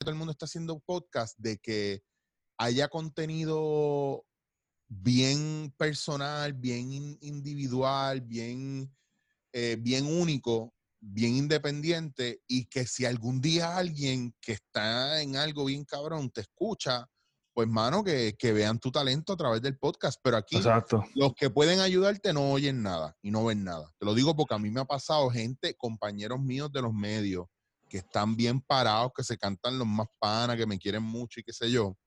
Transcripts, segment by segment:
todo el mundo está haciendo podcast, de que haya contenido bien personal, bien individual, bien, eh, bien único, bien independiente y que si algún día alguien que está en algo bien cabrón te escucha, pues mano, que, vean tu talento a través del podcast. Pero aquí los que pueden ayudarte no oyen nada y no ven nada. Te lo digo porque a mí me ha pasado gente, compañeros míos de los medios, que están bien parados, que se cantan los más panas, que me quieren mucho y qué sé yo,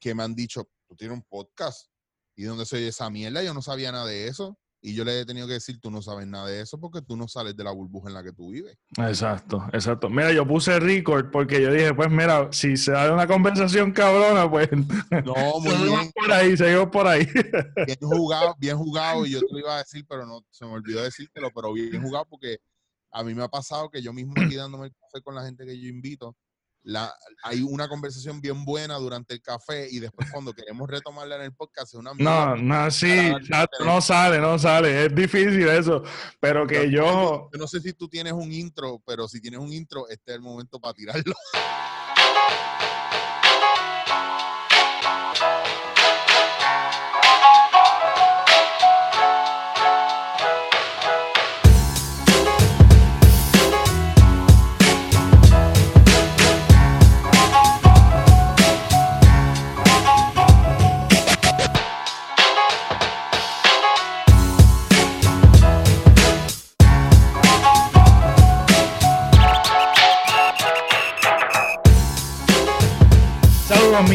que me han dicho, tú tienes un podcast. ¿Y dónde soy esa mierda? Yo no sabía nada de eso. Y yo le he tenido que decir, tú no sabes nada de eso porque tú no sales de la burbuja en la que tú vives. Exacto, exacto. Mira, yo puse record porque yo dije, pues mira, si se da una conversación cabrona, pues... No, muy bien. por ahí, seguimos por ahí. Bien jugado, bien jugado. Y yo te lo iba a decir, pero no, se me olvidó decírtelo, pero bien jugado porque a mí me ha pasado que yo mismo aquí dándome el café con la gente que yo invito, la, hay una conversación bien buena durante el café y después cuando queremos retomarla en el podcast una No, no, sí, no, sale, no sale, es difícil eso, pero que yo... Yo no sé si tú tienes un intro, pero si tienes un intro, este es el momento para tirarlo.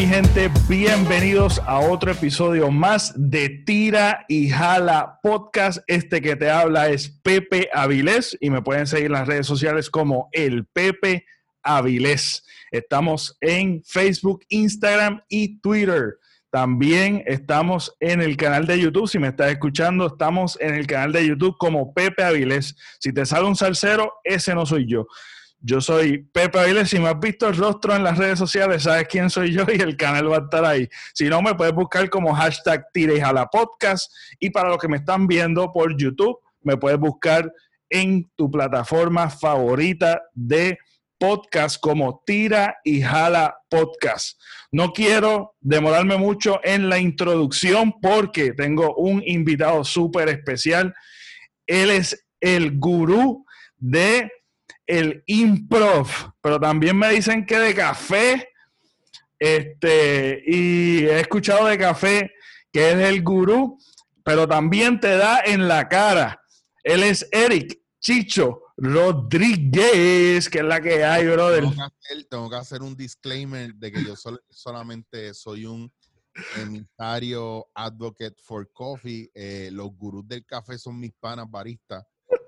Gente, bienvenidos a otro episodio más de Tira y Jala Podcast. Este que te habla es Pepe Avilés y me pueden seguir en las redes sociales como el Pepe Avilés. Estamos en Facebook, Instagram y Twitter. También estamos en el canal de YouTube. Si me estás escuchando, estamos en el canal de YouTube como Pepe Avilés. Si te sale un salsero, ese no soy yo. Yo soy Pepe Aviles. Si me has visto el rostro en las redes sociales, sabes quién soy yo y el canal va a estar ahí. Si no, me puedes buscar como hashtag Tires a la podcast. Y para los que me están viendo por YouTube, me puedes buscar en tu plataforma favorita de podcast como Tira y Jala Podcast. No quiero demorarme mucho en la introducción porque tengo un invitado súper especial. Él es el gurú de el improv, pero también me dicen que de café, este, y he escuchado de café que es el gurú, pero también te da en la cara. Él es Eric Chicho Rodríguez, que es la que hay, brother. Tengo que hacer, un disclaimer de que yo solamente soy un emitario advocate for coffee. Eh, los gurús del café son mis panas baristas,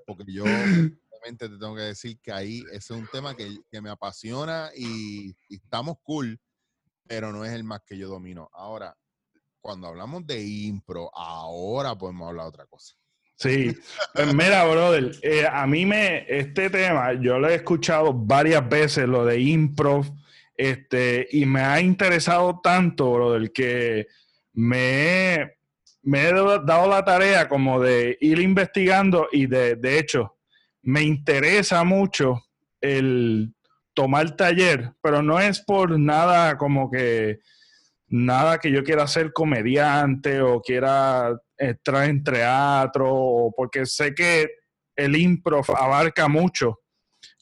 porque yo te tengo que decir que ahí ese es un tema que, me apasiona y, estamos cool, pero no es el más que yo domino. Ahora, cuando hablamos de impro, ahora podemos hablar de otra cosa. Sí, pues mira, brother, eh, a mí me, este tema, yo lo he escuchado varias veces, lo de impro, este, y me ha interesado tanto, brother, que me, me he dado la tarea como de ir investigando y de, de hecho, me interesa mucho el tomar taller, pero no es por nada como que nada que yo quiera ser comediante o quiera entrar en teatro, o porque sé que el improv abarca mucho.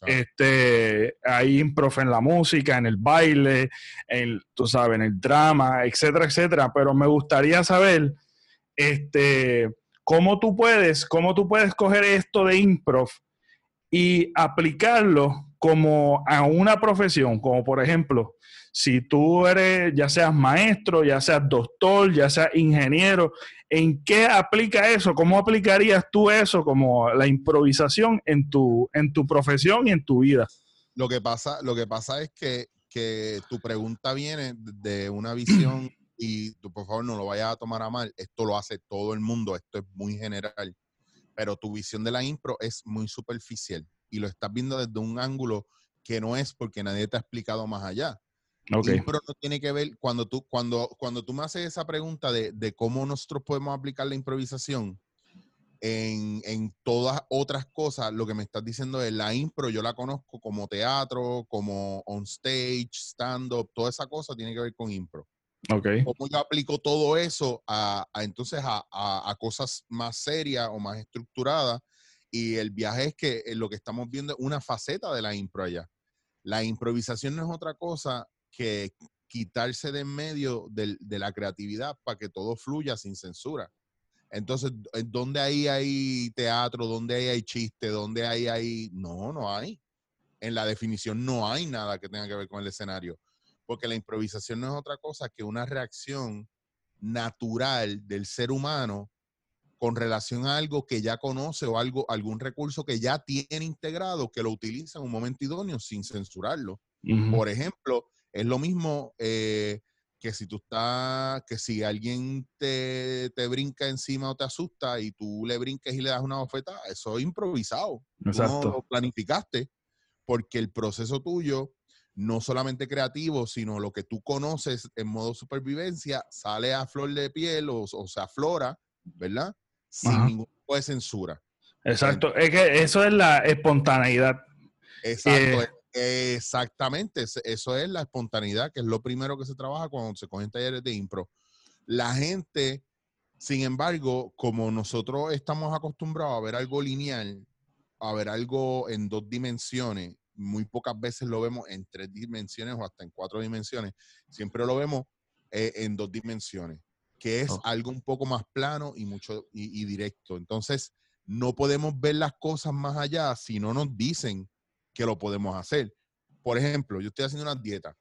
Este, hay improv en la música, en el baile, en, tú sabes, en el drama, etcétera, etcétera. Pero me gustaría saber, este, cómo tú puedes, cómo tú puedes coger esto de improv y aplicarlo como a una profesión, como por ejemplo, si tú eres, ya seas maestro, ya seas doctor, ya seas ingeniero, ¿en qué aplica eso? ¿Cómo aplicarías tú eso como la improvisación en tu, en tu profesión y en tu vida? Lo que pasa, lo que pasa es que, que tu pregunta viene de una visión y tú por favor no lo vayas a tomar a mal, esto lo hace todo el mundo, esto es muy general pero tu visión de la impro es muy superficial y lo estás viendo desde un ángulo que no es porque nadie te ha explicado más allá. Okay. Impro no tiene que ver, cuando tú, cuando, cuando tú me haces esa pregunta de, cómo nosotros podemos aplicar la improvisación, en, en, todas otras cosas, lo que me estás diciendo es la impro, yo la conozco como teatro, como on stage, stand-up, toda esa cosa tiene que ver con impro. Okay. ¿Cómo yo aplico todo eso a, a entonces a, a, a, cosas más serias o más estructuradas? Y el viaje es que lo que estamos viendo es una faceta de la impro allá. La improvisación no es otra cosa que quitarse de en medio de, la creatividad para que todo fluya sin censura. Entonces, ¿dónde ahí hay teatro? ¿Dónde ahí hay chiste? ¿Dónde ahí hay...? No, no hay. En la definición no hay nada que tenga que ver con el escenario. Porque la improvisación no es otra cosa que una reacción natural del ser humano con relación a algo que ya conoce o algo, algún recurso que ya tiene integrado, que lo utiliza en un momento idóneo sin censurarlo. Uh -huh. Por ejemplo, es lo mismo... Eh, que si tú estás, que si alguien te, te, brinca encima o te asusta y tú le brinques y le das una bofeta, eso es improvisado. Exacto. Tú no lo planificaste, porque el proceso tuyo, no solamente creativo, sino lo que tú conoces en modo supervivencia, sale a flor de piel o, o se aflora, ¿verdad? Sin Ajá. ningún tipo de censura. Exacto, Entonces, es que eso es la espontaneidad. Exacto. Eh, Exactamente, eso es la espontaneidad, que es lo primero que se trabaja cuando se cogen talleres de impro. La gente, sin embargo, como nosotros estamos acostumbrados a ver algo lineal, a ver algo en dos dimensiones, muy pocas veces lo vemos en tres dimensiones o hasta en cuatro dimensiones, siempre lo vemos eh, en dos dimensiones, que es oh. algo un poco más plano y mucho y, y directo. Entonces, no podemos ver las cosas más allá si no nos dicen que lo podemos hacer. Por ejemplo, yo estoy haciendo una dieta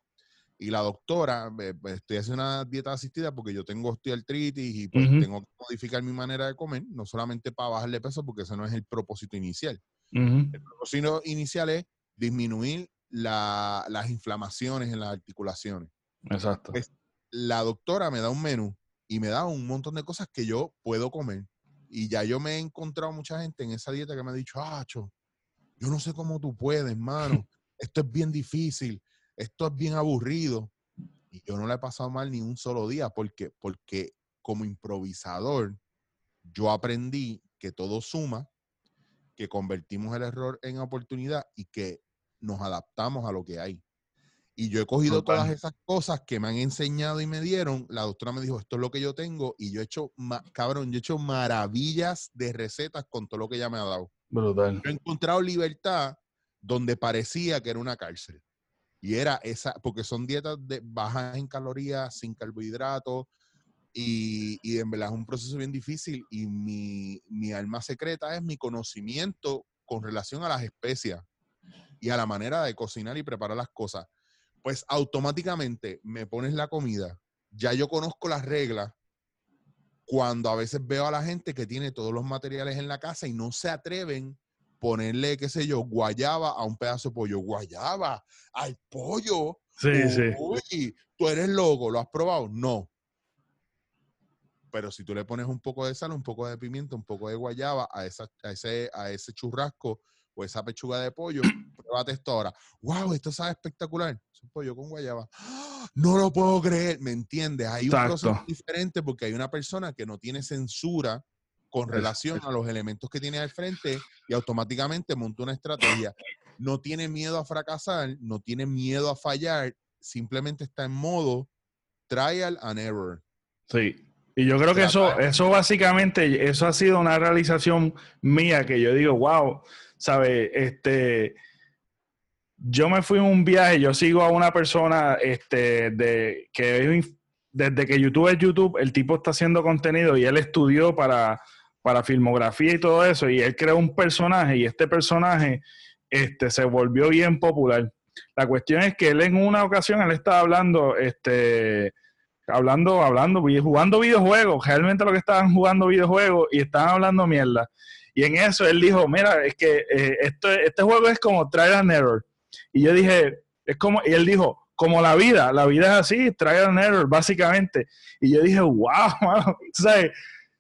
y la doctora, eh, estoy haciendo una dieta asistida porque yo tengo osteoartritis y pues, uh -huh. tengo que modificar mi manera de comer, no solamente para bajarle peso, porque ese no es el propósito inicial. Uh -huh. El propósito inicial es disminuir la, las inflamaciones en las articulaciones. Exacto. Pues, la doctora me da un menú y me da un montón de cosas que yo puedo comer. Y ya yo me he encontrado mucha gente en esa dieta que me ha dicho, ah, cho, yo no sé cómo tú puedes, mano. Esto es bien difícil. Esto es bien aburrido. Y yo no le he pasado mal ni un solo día porque, porque como improvisador, yo aprendí que todo suma, que convertimos el error en oportunidad y que nos adaptamos a lo que hay. Y yo he cogido Total. todas esas cosas que me han enseñado y me dieron. La doctora me dijo, esto es lo que yo tengo. Y yo he hecho, cabrón, yo he hecho maravillas de recetas con todo lo que ella me ha dado. Brutal. Yo he encontrado libertad donde parecía que era una cárcel. Y era esa, porque son dietas de, bajas en calorías, sin carbohidratos, y, y en verdad es un proceso bien difícil. Y mi, mi alma secreta es mi conocimiento con relación a las especias y a la manera de cocinar y preparar las cosas. Pues automáticamente me pones la comida, ya yo conozco las reglas, cuando a veces veo a la gente que tiene todos los materiales en la casa y no se atreven ponerle, qué sé yo, guayaba a un pedazo de pollo. Guayaba al pollo. Sí, Uy, sí. tú eres loco, ¿lo has probado? No. Pero si tú le pones un poco de sal, un poco de pimienta, un poco de guayaba a, esa, a, ese, a ese churrasco o esa pechuga de pollo, pruébate esto ahora. ¡Wow! Esto sabe espectacular. Es un pollo con guayaba. No lo puedo creer, ¿me entiendes? Hay un proceso diferente porque hay una persona que no tiene censura con relación a los elementos que tiene al frente y automáticamente monta una estrategia. No tiene miedo a fracasar, no tiene miedo a fallar, simplemente está en modo trial and error. Sí. Y yo creo que eso, eso básicamente, eso ha sido una realización mía que yo digo, wow, ¿sabes? Este, yo me fui en un viaje, yo sigo a una persona este, de, que desde que YouTube es YouTube, el tipo está haciendo contenido y él estudió para, para filmografía y todo eso, y él creó un personaje y este personaje este, se volvió bien popular. La cuestión es que él en una ocasión, él estaba hablando, este, hablando, hablando, jugando videojuegos, realmente lo que estaban jugando videojuegos y estaban hablando mierda. Y en eso él dijo, mira, es que eh, esto, este juego es como trial and error. Y yo dije, es como, y él dijo, como la vida, la vida es así, trial and error, básicamente. Y yo dije, wow, mano, ¿sabes?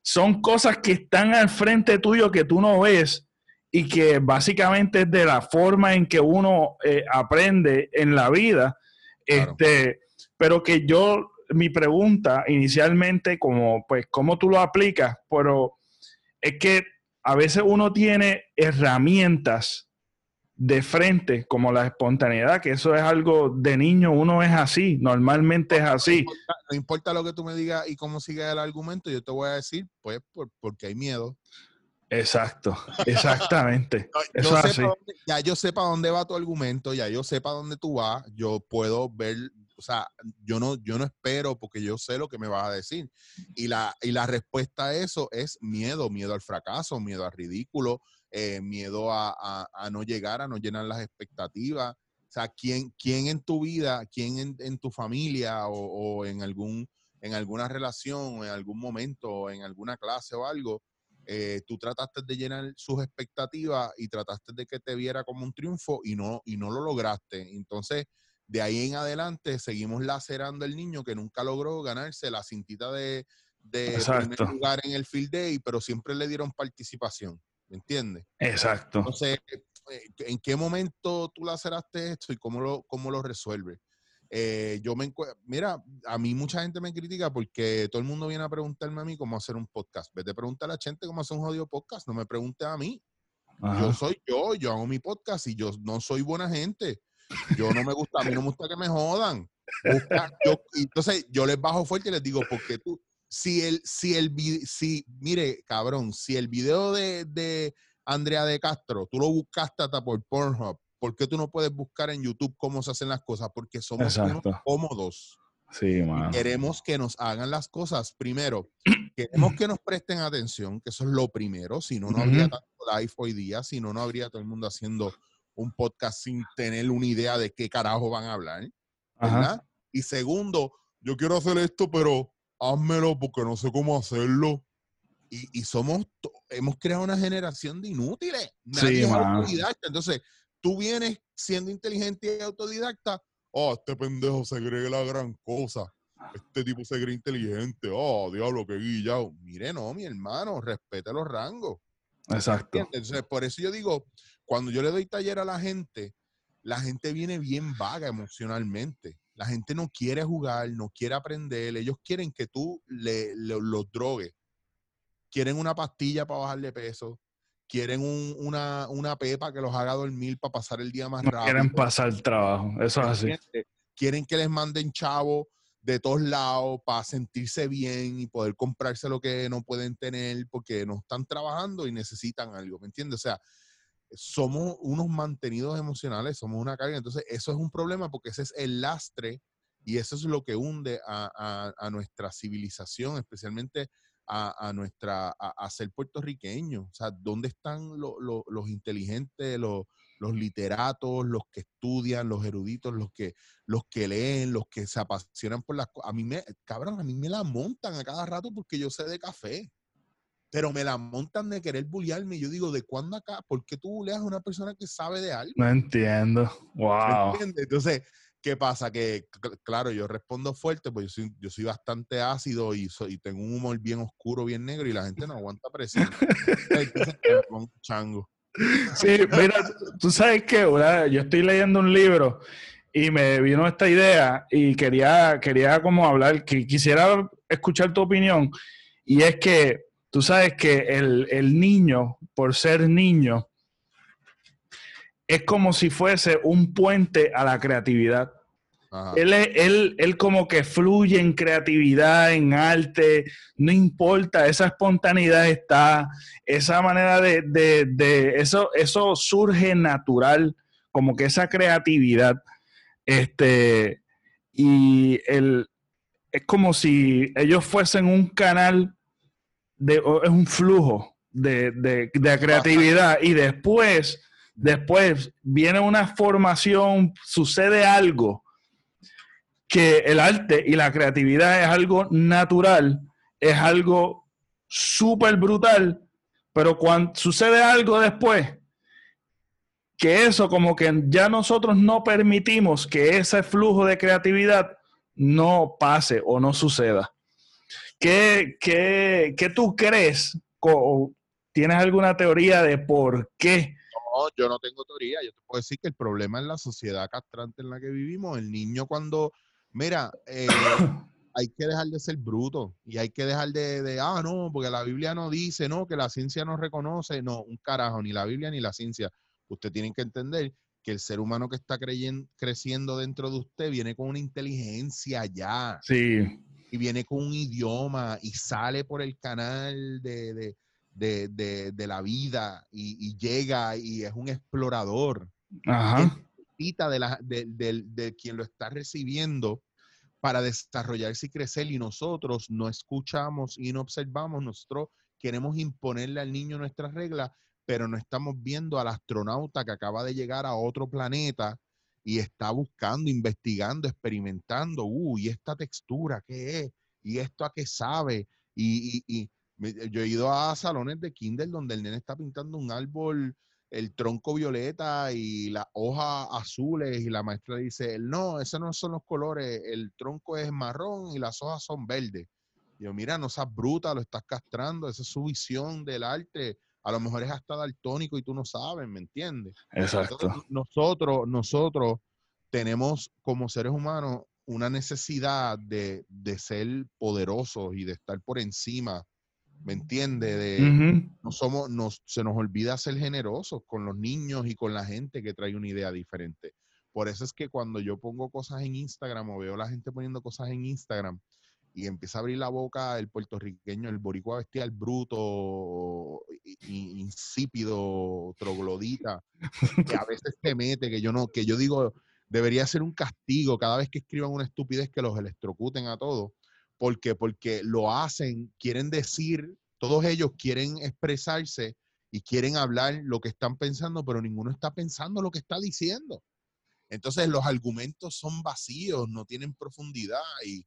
Son cosas que están al frente tuyo que tú no ves y que básicamente es de la forma en que uno eh, aprende en la vida. Claro. Este, pero que yo, mi pregunta inicialmente, como, pues, ¿cómo tú lo aplicas? Pero es que a veces uno tiene herramientas de frente, como la espontaneidad, que eso es algo de niño, uno es así, normalmente es así. No importa, lo que tú me digas y cómo sigue el argumento, yo te voy a decir, pues, porque hay miedo. Exacto, exactamente. eso es así. ya yo sé para dónde va tu argumento, ya yo sé para dónde tú vas, yo puedo ver, sea, yo no, yo no espero porque yo sé lo que me vas a decir. Y la, y la respuesta a eso es miedo, miedo al fracaso, miedo al ridículo, eh, miedo a, no llegar, a no llenar las expectativas. O sea, ¿quién, quién en tu vida, quién en, tu familia o, en, algún, en alguna relación, o en algún momento, o en alguna clase o algo, eh, tú trataste de llenar sus expectativas y trataste de que te viera como un triunfo y no, y no lo lograste. Entonces, de ahí en adelante seguimos lacerando al niño que nunca logró ganarse la cintita de, de primer lugar en el field day, pero siempre le dieron participación. ¿Me entiendes? Exacto. Entonces, eh, ¿en qué momento tú laceraste esto y cómo lo, cómo lo resuelves? Eh, yo me mira, a mí mucha gente me critica porque todo el mundo viene a preguntarme a mí cómo hacer un podcast. Vete a preguntar a la gente cómo hacer un jodido podcast, no me pregunte a mí. Yo soy yo, yo hago mi podcast y yo no soy buena gente. Yo no me gusta, a mí no me gusta que me jodan. entonces yo les bajo fuerte y les digo, porque tú, si el, si el, si, mire, cabrón, si el video de, de Andrea de Castro, tú lo buscaste hasta por Pornhub, ¿por qué tú no puedes buscar en YouTube cómo se hacen las cosas? Porque somos cómodos. Sí, Queremos que nos hagan las cosas primero. Queremos que nos presten atención, que eso es lo primero. Si no, no habría tanto live hoy día. Si no, no habría todo el mundo haciendo un podcast sin tener una idea de qué carajo van a hablar. ¿verdad? Y segundo, yo quiero hacer esto, pero házmelo porque no sé cómo hacerlo. Y, somos, hemos creado una generación de inútiles. Nadie es autodidacta. Entonces, tú vienes siendo inteligente y autodidacta. Oh, este pendejo se cree la gran cosa. Este tipo se cree inteligente. Oh, diablo, qué guillado. Mire, no, mi hermano, respete los rangos. Exacto. Entonces, por eso yo digo, cuando yo le doy taller a la gente, la gente viene bien vaga emocionalmente. La gente no quiere jugar, no quiere aprender, ellos quieren que tú le, los drogues. Quieren una pastilla para bajarle peso, quieren una, una, pepa que los haga dormir para pasar el día más rápido. Quieren pasar el trabajo, eso es así. Quieren que les manden chavo de todos lados para sentirse bien y poder comprarse lo que no pueden tener porque no están trabajando y necesitan algo, ¿me entiendes? O sea, somos unos mantenidos emocionales, somos una carga. Entonces, eso es un problema porque ese es el lastre y eso es lo que hunde a, nuestra civilización, especialmente a, nuestra, a, ser puertorriqueño. O sea, ¿dónde están los inteligentes, los, literatos, los que estudian, los eruditos, los que, los que leen, los que se apasionan por las cosas? A mí me, cabrón, a mí me la montan a cada rato porque yo sé de café pero me la montan de querer bullearme. Yo digo, ¿de cuándo acá? ¿Por qué tú bulleas a una persona que sabe de algo? No entiendo. Wow. Entonces, ¿qué pasa? Que, claro, yo respondo fuerte, pues yo soy, yo soy bastante ácido y, soy, tengo un humor bien oscuro, bien negro, y la gente no aguanta presión. Entonces, chango. Sí, mira, tú sabes que yo estoy leyendo un libro y me vino esta idea y quería, quería como hablar, que quisiera escuchar tu opinión, y es que Tú sabes que el, niño, por ser niño, es como si fuese un puente a la creatividad. Él, él, él, como que fluye en creatividad, en arte, no importa, esa espontaneidad está, esa manera de, de, eso, eso surge natural, como que esa creatividad, este, y el, es como si ellos fuesen un canal es un flujo de, creatividad y después, después viene una formación, sucede algo que el arte y la creatividad es algo natural, es algo súper brutal, pero cuando sucede algo después, que eso como que ya nosotros no permitimos que ese flujo de creatividad no pase o no suceda. ¿Qué, qué, qué tú crees? ¿Tienes alguna teoría de por qué? No, yo no tengo teoría. Yo te puedo decir que el problema es la sociedad castrante en la que vivimos. El niño cuando, mira, eh, hay que dejar de ser bruto y hay que dejar de, de, ah, no, porque la Biblia no dice, no, que la ciencia no reconoce, no, un carajo, ni la Biblia ni la ciencia. Usted tiene que entender que el ser humano que está creciendo dentro de usted viene con una inteligencia ya. Sí. Y viene con un idioma y sale por el canal de, la vida y, llega y es un explorador. Ajá. De, la, de, quien lo está recibiendo para desarrollarse y crecer y nosotros no escuchamos y no observamos, nosotros queremos imponerle al niño nuestras reglas pero no estamos viendo al astronauta que acaba de llegar a otro planeta y está buscando, investigando, experimentando, uh, y esta textura, ¿qué es? Y esto a qué sabe. Y, y, yo he ido a salones de Kindle donde el nene está pintando un árbol, el tronco violeta y las hojas azules, y la maestra dice, no, esos no son los colores, el tronco es marrón y las hojas son verdes. Yo, mira, no seas bruta, lo estás castrando, esa es su visión del arte a lo mejor es hasta daltónico y tú no sabes, ¿me entiendes? Exacto. nosotros, nosotros tenemos como seres humanos una necesidad de, ser poderosos y de estar por encima, ¿me entiendes? De, no somos, se nos olvida ser generosos con los niños y con la gente que trae una idea diferente. Por eso es que cuando yo pongo cosas en Instagram o veo a la gente poniendo cosas en Instagram, y empieza a abrir la boca el puertorriqueño, el boricua bestial bruto, insípido, troglodita, que a veces se mete, que yo no, que yo digo, debería ser un castigo cada vez que escriban una estupidez que los electrocuten a todos. ¿Por qué? Porque lo hacen, quieren decir, todos ellos quieren expresarse y quieren hablar lo que están pensando, pero ninguno está pensando lo que está diciendo. Entonces los argumentos son vacíos, no tienen profundidad y,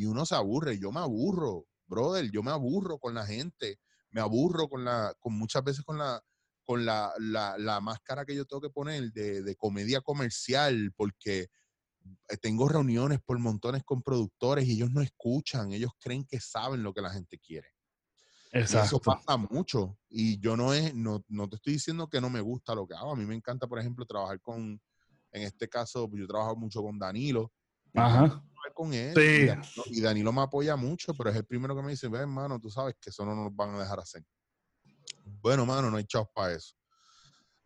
y uno se aburre. Yo me aburro, brother, yo me aburro con la gente, me aburro con la, con muchas veces con la, con la, la, máscara que yo tengo que poner de, de, comedia comercial, porque eh, tengo reuniones por montones con productores y ellos no escuchan, ellos creen que saben lo que la gente quiere. Exacto. eso pasa mucho. Y yo no, es, no, no te estoy diciendo que no me gusta lo que hago. A mí me encanta, por ejemplo, trabajar con, en este caso, yo trabajo mucho con Danilo. Ajá con él. Y, Danilo, me apoya mucho, pero es el primero que me dice, ve, hermano, tú sabes que eso no nos van a dejar hacer. Bueno, hermano, no hay chavos para eso.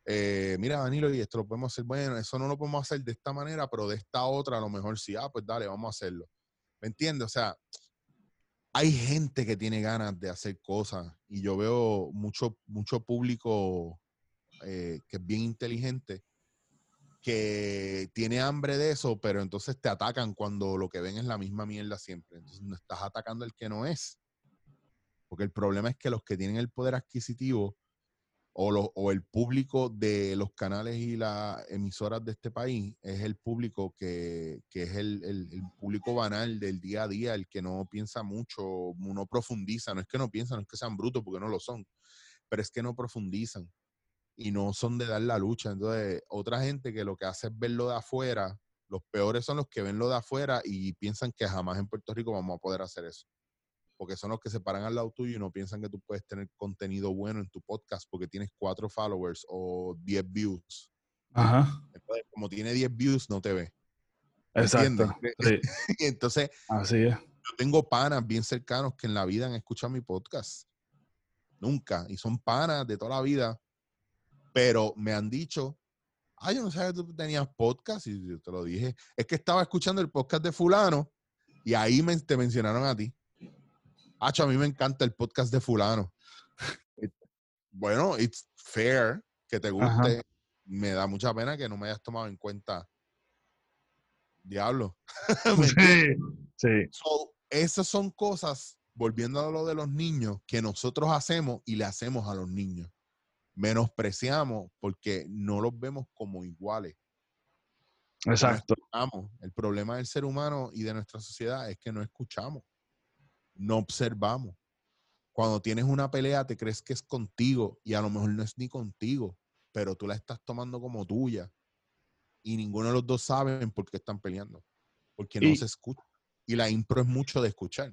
Eh, mira, Danilo, y esto lo podemos hacer, bueno, eso no lo podemos hacer de esta manera, pero de esta otra a lo mejor sí, ah, pues dale, vamos a hacerlo. ¿Me entiendes? O sea, hay gente que tiene ganas de hacer cosas y yo veo mucho, mucho público eh, que es bien inteligente que tiene hambre de eso, pero entonces te atacan cuando lo que ven es la misma mierda siempre. Entonces no estás atacando al que no es. Porque el problema es que los que tienen el poder adquisitivo o, el público de los canales y las emisoras de este país es el público que, es el, el, público banal del día a día, el que no piensa mucho, no profundiza. No es que no piensan, no es que sean brutos, porque no lo son, pero es que no profundizan y no son de dar la lucha. Entonces, otra gente que lo que hace es verlo de afuera, los peores son los que ven lo de afuera y piensan que jamás en Puerto Rico vamos a poder hacer eso. Porque son los que se paran al lado tuyo y no piensan que tú puedes tener contenido bueno en tu podcast porque tienes cuatro followers o diez views. Ajá. Entonces, como tiene diez views, no te ve. Exacto. entonces, Así es. yo tengo panas bien cercanos que en la vida han escuchado mi podcast. Nunca. Y son panas de toda la vida pero me han dicho, ah, yo no sabía que tú tenías podcast y yo te lo dije. Es que estaba escuchando el podcast de fulano y ahí me, te mencionaron a ti. Hacho, a mí me encanta el podcast de fulano. bueno, it's fair que te guste. Me da mucha pena que no me hayas tomado en cuenta. Diablo. sí, sí. esas son cosas, volviendo a lo de los niños, que nosotros hacemos y le hacemos a los niños menospreciamos porque no los vemos como iguales. Exacto. el problema del ser humano y de nuestra sociedad es que no escuchamos, no observamos. Cuando tienes una pelea te crees que es contigo y a lo mejor no es ni contigo, pero tú la estás tomando como tuya y ninguno de los dos saben por qué están peleando, porque no se escucha. Y la impro es mucho de escuchar.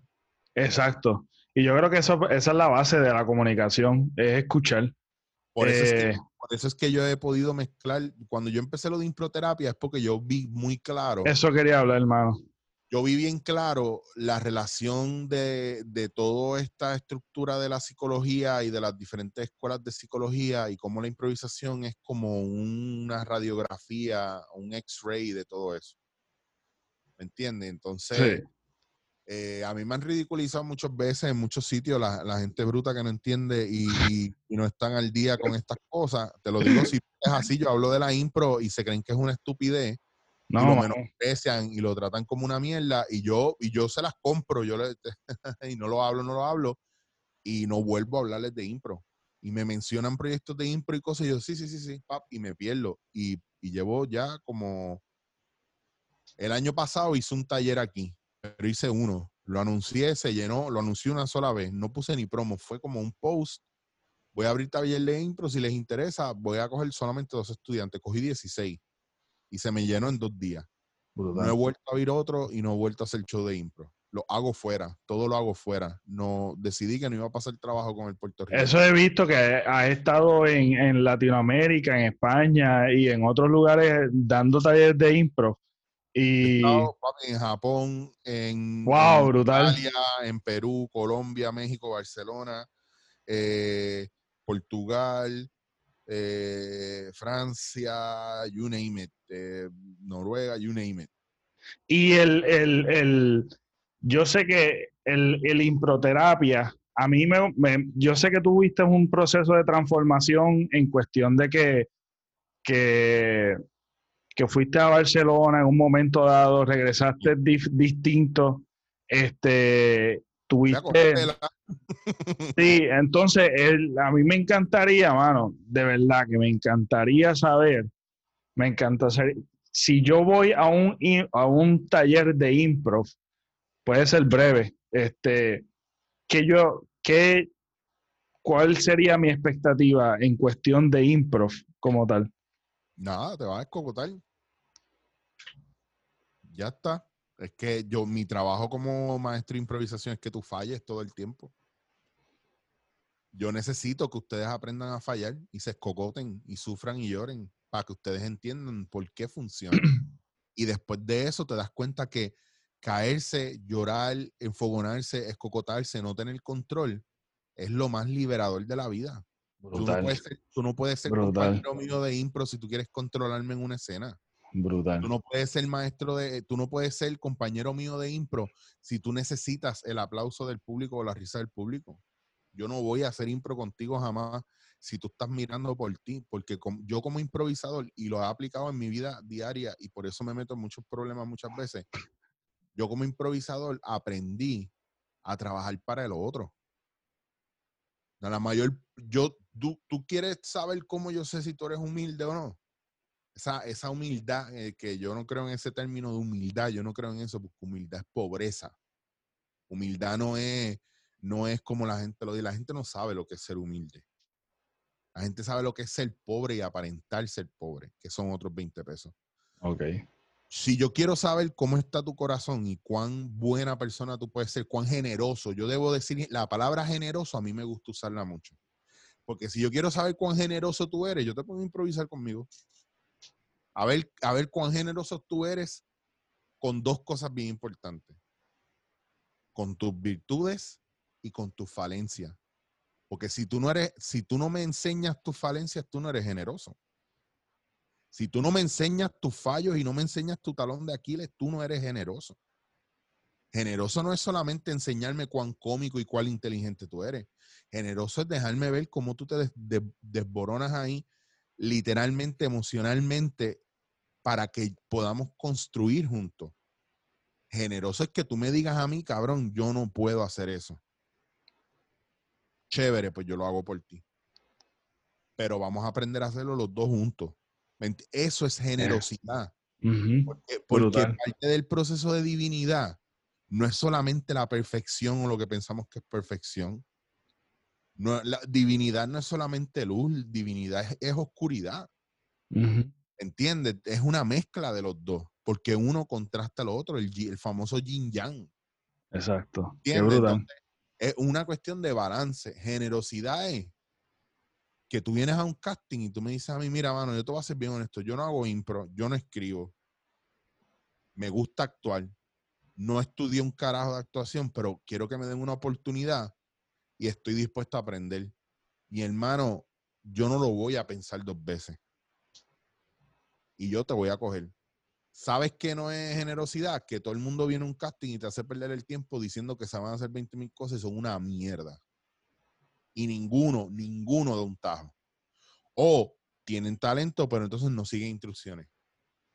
Exacto. Y yo creo que eso, esa es la base de la comunicación, es escuchar. Por eso, es que, eh. por eso es que yo he podido mezclar. Cuando yo empecé lo de improterapia es porque yo vi muy claro. Eso quería hablar, hermano. yo vi bien claro la relación de, de toda esta estructura de la psicología y de las diferentes escuelas de psicología y cómo la improvisación es como una radiografía, un x-ray de todo eso. ¿Me entiendes? Entonces, eh, a mí me han ridiculizado muchas veces en muchos sitios la, gente bruta que no entiende y, no están al día con estas cosas. Te lo digo, si es así, yo hablo de la impro y se creen que es una estupidez no, y lo menosprecian y lo tratan como una mierda y yo, y yo se las compro, yo le, y no lo hablo, no lo hablo y no vuelvo a hablarles de impro. Y me mencionan proyectos de impro y cosas y yo, sí, sí, sí, sí, pap, y me pierdo. Y, y llevo ya como... El año pasado hice un taller aquí, pero hice uno. Lo anuncié, se llenó, lo anuncié una sola vez. No puse ni promo, fue como un post. Voy a abrir taller de impro, si les interesa, voy a coger solamente dos estudiantes. Cogí 16 y se me llenó en dos días. No he vuelto a abrir otro y no he vuelto a hacer show de impro. Lo hago fuera, todo lo hago fuera. No decidí que no iba a pasar trabajo con el Puerto Rico. Eso he visto que ha estado en, Latinoamérica, en España y en otros lugares dando talleres de impro. Y... en Japón, en, wow, brutal. Italia, en Perú, Colombia, México, Barcelona, eh, Portugal, eh, Francia, you name it, eh, Noruega, you name it. Y el, el, el yo sé que el, el improterapia, a mí me, yo sé que tuviste un proceso de transformación en cuestión de que, que, que fuiste a Barcelona en un momento dado, regresaste distinto, este, tuviste... Sí, entonces a mí me encantaría, mano, de verdad que me encantaría saber, me encanta saber, si yo voy a un, a un taller de improv, puede ser breve, este, que yo, que, ¿cuál sería mi expectativa en cuestión de improv como tal? Nada, te vas a escocotar. Ya está. Es que yo, mi trabajo como maestro de improvisación es que tú falles todo el tiempo. Yo necesito que ustedes aprendan a fallar y se escocoten y sufran y lloren para que ustedes entiendan por qué funciona. y después de eso te das cuenta que caerse, llorar, enfogonarse, escocotarse, no tener control, es lo más liberador de la vida. Tú no puedes ser, tú no puedes ser compañero mío de impro si tú quieres controlarme en una escena. Brutal. Tú no puedes ser maestro de, tú no puedes ser compañero mío de impro si tú necesitas el aplauso del público o la risa del público. Yo no voy a hacer impro contigo jamás si tú estás mirando por ti, porque yo como improvisador, y lo he aplicado en mi vida diaria, y por eso me meto en muchos problemas muchas veces, yo como improvisador aprendí a trabajar para el otro. La mayor, yo, tú quieres saber cómo yo sé si tú eres humilde o no esa, esa humildad, eh, que yo no creo en ese término de humildad, yo no creo en eso, porque humildad es pobreza. Humildad no es, no es como la gente lo dice, la gente no sabe lo que es ser humilde. La gente sabe lo que es ser pobre y aparentar ser pobre, que son otros 20 pesos. Ok. Si yo quiero saber cómo está tu corazón y cuán buena persona tú puedes ser, cuán generoso, yo debo decir, la palabra generoso a mí me gusta usarla mucho. Porque si yo quiero saber cuán generoso tú eres, yo te puedo improvisar conmigo. A ver, a ver cuán generoso tú eres con dos cosas bien importantes. Con tus virtudes y con tus falencias. Porque si tú no eres, si tú no me enseñas tus falencias, tú no eres generoso. Si tú no me enseñas tus fallos y no me enseñas tu talón de Aquiles, tú no eres generoso. Generoso no es solamente enseñarme cuán cómico y cuán inteligente tú eres. Generoso es dejarme ver cómo tú te desboronas ahí literalmente, emocionalmente, para que podamos construir juntos. Generoso es que tú me digas a mí, cabrón, yo no puedo hacer eso. Chévere, pues yo lo hago por ti. Pero vamos a aprender a hacerlo los dos juntos. Eso es generosidad. Porque, parte del proceso de divinidad no es solamente la perfección o lo que pensamos que es perfección. No, la divinidad no es solamente luz, divinidad es, oscuridad. ¿Entiendes? Es una mezcla de los dos, porque uno contrasta al otro, el, el famoso yin yang. Exacto. es una cuestión de balance. Generosidad es que tú vienes a un casting y tú me dices a mí, mira, mano, yo te voy a ser bien honesto, yo no hago impro, yo no escribo, me gusta actuar, no estudié un carajo de actuación, pero quiero que me den una oportunidad y estoy dispuesto a aprender. Y hermano, yo no lo voy a pensar dos veces. Y yo te voy a coger. ¿Sabes que no es generosidad? Que todo el mundo viene a un casting y te hace perder el tiempo diciendo que se van a hacer 20 mil cosas y son una mierda. Y ninguno, ninguno de un tajo. O tienen talento, pero entonces no siguen instrucciones.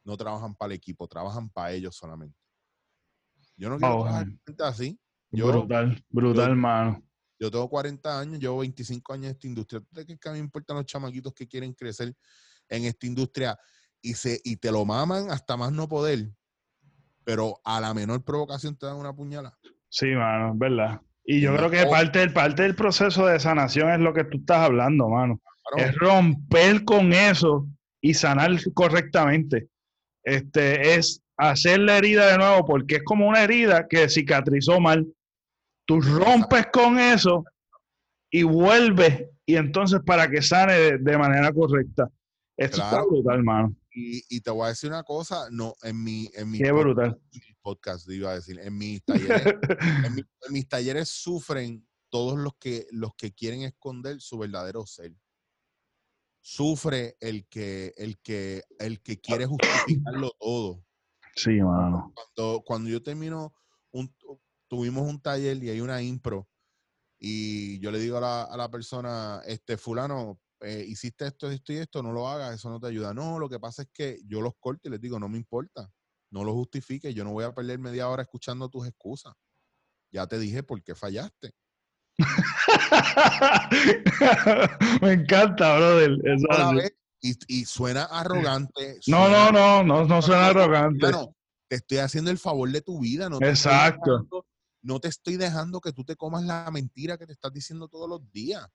No trabajan para el equipo, trabajan para ellos solamente. Yo no quiero Oh, trabajar así. Yo, brutal, brutal, yo- mano. Yo tengo 40 años, llevo 25 años en esta industria. ¿Tú crees que a mí me importan los chamaquitos que quieren crecer en esta industria y, se, y te lo maman hasta más no poder? Pero a la menor provocación te dan una puñalada. Sí, mano, es verdad. Y yo No. creo que parte del, parte del proceso de sanación es lo que tú estás hablando, mano. Claro, Es romper con eso y sanar correctamente. Este, es hacer la herida de nuevo, porque es como una herida que cicatrizó mal. Tú rompes con eso y vuelves, y entonces para que sane de, de manera correcta. Esto está brutal, mano. Y, y te voy a decir una cosa, no, en mi, en mi Qué brutal. podcast, iba a decir, en mis talleres, en, mi- en mis talleres sufren todos los que, los que quieren esconder su verdadero ser. Sufre el que, el que, el que quiere justificarlo todo. Sí, mano. Cuando, cuando yo termino, un, tuvimos un taller y hay una impro, y yo le digo a la, a la persona, este fulano, eh, hiciste esto, esto y esto, no lo hagas, eso no te ayuda. No, lo que pasa es que yo los corto y les digo, no me importa, no lo justifiques, yo no voy a perder media hora escuchando tus excusas. Ya te dije por qué fallaste. Me encanta, brother. Eso No y, y suena arrogante. No, suena- no, no, no, no suena arrogante. Hermano, te estoy haciendo el favor de tu vida. No te Exacto. dejando- no te estoy dejando que tú te comas la mentira que te estás diciendo todos los días.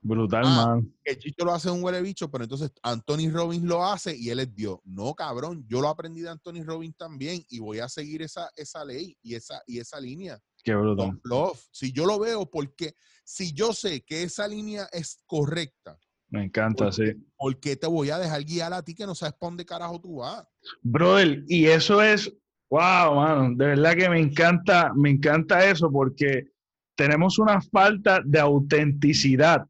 Brutal, Ah. man. Que Chicho lo hace un huele bicho, pero entonces Anthony Robbins lo hace y él es Dios. No, cabrón, yo lo aprendí de Anthony Robbins también y voy a seguir esa, esa ley y esa, y esa línea. Qué brutal. Love. Si yo lo veo, porque si yo sé que esa línea es correcta, Me encanta, sí. ¿por qué te voy a dejar guiar a ti que no sabes para dónde carajo tú vas? Brother, y eso es, wow, mano, de verdad que me encanta, me encanta eso porque tenemos una falta de autenticidad,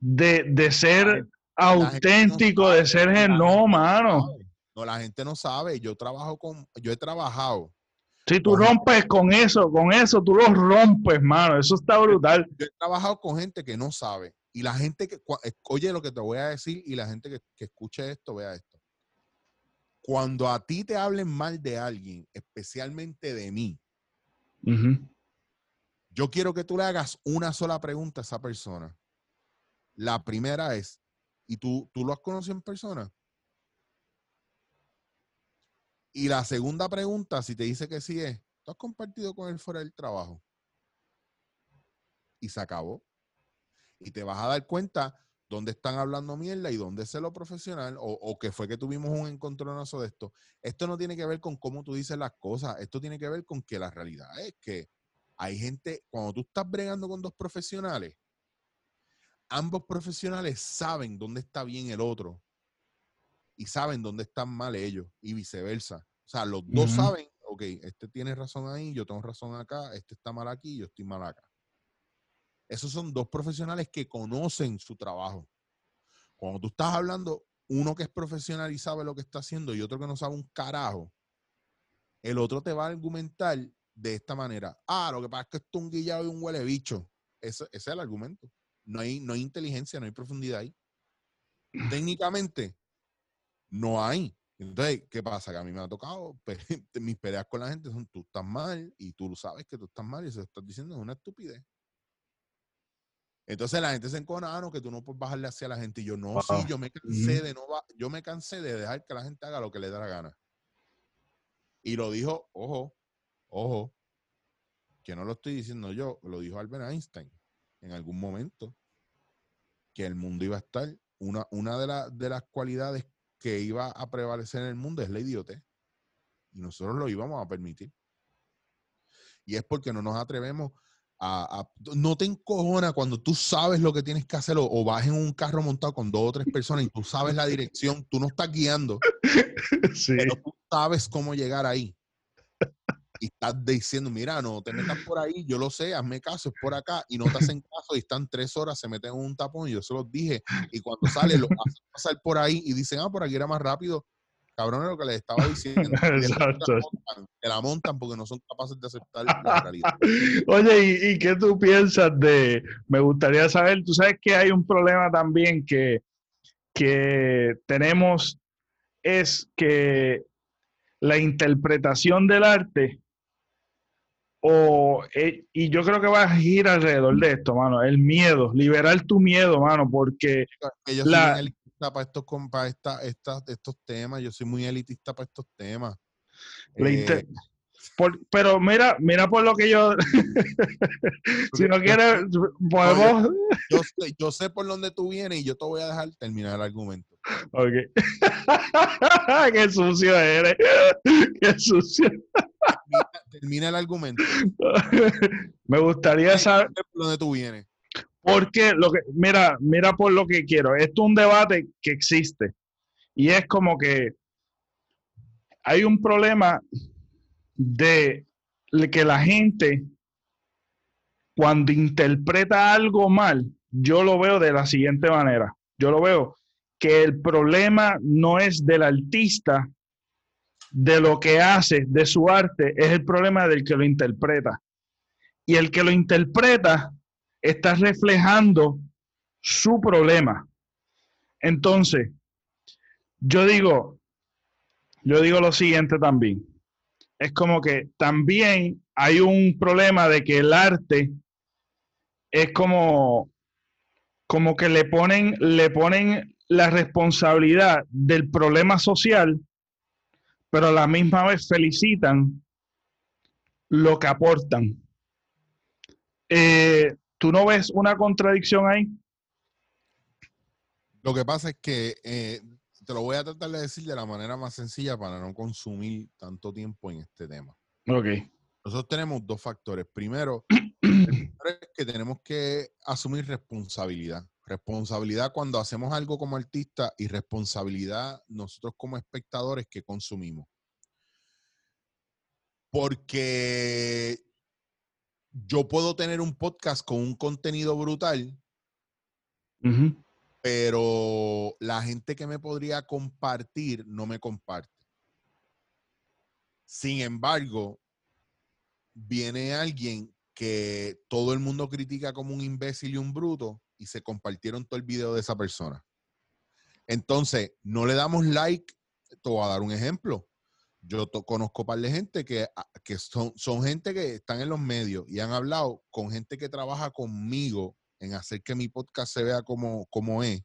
de, de ser gente auténtico, no de ser no, mano. No, la gente no sabe. Yo trabajo con, yo he trabajado. Si tú rompes con eso, con eso, tú lo rompes, mano. Eso está brutal. Yo he trabajado con gente que no sabe. Y la gente que, eh, oye lo que te voy a decir y la gente que, que escuche esto, vea esto. Cuando a ti te hablen mal de alguien, especialmente de mí, yo quiero que tú le hagas una sola pregunta a esa persona. La primera es, ¿y tú, tú lo has conocido en persona? Y la segunda pregunta, si te dice que sí es, ¿tú has compartido con él fuera del trabajo? Y se acabó. Y te vas a dar cuenta dónde están hablando mierda y dónde es lo profesional o, o que fue que tuvimos un encontronazo de esto. Esto no tiene que ver con cómo tú dices las cosas, esto tiene que ver con que la realidad es que hay gente, cuando tú estás bregando con dos profesionales, ambos profesionales saben dónde está bien el otro y saben dónde están mal ellos y viceversa. O sea, los dos saben, ok, este tiene razón ahí, yo tengo razón acá, este está mal aquí, yo estoy mal acá. Esos son dos profesionales que conocen su trabajo. Cuando tú estás hablando, uno que es profesional y sabe lo que está haciendo y otro que no sabe un carajo, el otro te va a argumentar de esta manera. Ah, lo que pasa es que esto es un guillado y un huele bicho. Ese, ese es el argumento. No hay, no hay inteligencia, no hay profundidad ahí. Técnicamente, no hay. Entonces, ¿qué pasa? Que a mí me ha tocado, mis peleas con la gente son tú estás mal y tú lo sabes que tú estás mal y eso estás diciendo es una estupidez. Entonces la gente se encona, ah, no, que tú no puedes bajarle hacia la gente. Y yo, no, sí, yo me cansé de no yo me cansé de dejar que la gente haga lo que le da la gana. Y lo dijo, ojo, ojo, que no lo estoy diciendo yo, lo dijo Albert Einstein en algún momento, que el mundo iba a estar, una, una de, la- de las cualidades que iba a prevalecer en el mundo es la idiotez. Y nosotros lo íbamos a permitir. Y es porque no nos atrevemos a, a- no te encojona cuando tú sabes lo que tienes que hacer o, o vas en un carro montado con dos o tres personas y tú sabes la dirección, tú no estás guiando, Sí. pero tú sabes cómo llegar ahí. y estás diciendo, mira, no te metas por ahí, yo lo sé, hazme caso, es por acá, y no te hacen caso y están tres horas, se meten en un tapón, y yo se los dije, y cuando sale, lo hacen pasar por ahí y dicen, ah, por aquí era más rápido. Cabrón, es lo que les estaba diciendo. Exacto. Que la montan porque no son capaces de aceptar la realidad. Oye, ¿y, ¿y qué tú piensas de, me gustaría saber, tú sabes que hay un problema también que, que tenemos, es que la interpretación del arte, o, eh, y yo creo que va a girar alrededor de esto, mano, el miedo, liberar tu miedo, mano, porque Que yo La- elitista para estos, para esta, esta- estos temas, yo soy muy elitista para estos temas. Eh, por- pero mira, mira por lo que yo, si no quieres, podemos, yo, sé, yo sé por dónde tú vienes y yo te voy a dejar terminar el argumento. ok, qué sucio eres, qué sucio, Termina, termina el argumento. me gustaría saber, por dónde tú vienes. Porque lo que, mira, mira por lo que quiero. Esto es un debate que existe. Y es como que hay un problema de que la gente, cuando interpreta algo mal, yo lo veo de la siguiente manera. Yo lo veo que el problema no es del artista, de lo que hace, de su arte, es el problema del que lo interpreta. Y el que lo interpreta está reflejando su problema. Entonces, yo digo, yo digo lo siguiente también. Es como que también hay un problema de que el arte es como, como que le ponen, le ponen la responsabilidad del problema social, pero a la misma vez felicitan lo que aportan. Eh, ¿Tú no ves una contradicción ahí? Lo que pasa es que eh, te lo voy a tratar de decir de la manera más sencilla para no consumir tanto tiempo en este tema. Ok. Nosotros tenemos dos factores. Primero, el primero es que tenemos que asumir responsabilidad. Responsabilidad cuando hacemos algo como artista y responsabilidad nosotros como espectadores que consumimos. Porque yo puedo tener un podcast con un contenido brutal, pero la gente que me podría compartir no me comparte. Sin embargo, viene alguien que todo el mundo critica como un imbécil y un bruto y se compartieron todo el video de esa persona. Entonces, no le damos like. Te voy a dar un ejemplo. Yo conozco un par de gente que, a- que son, son gente que están en los medios y han hablado con gente que trabaja conmigo en hacer que mi podcast se vea como, como es.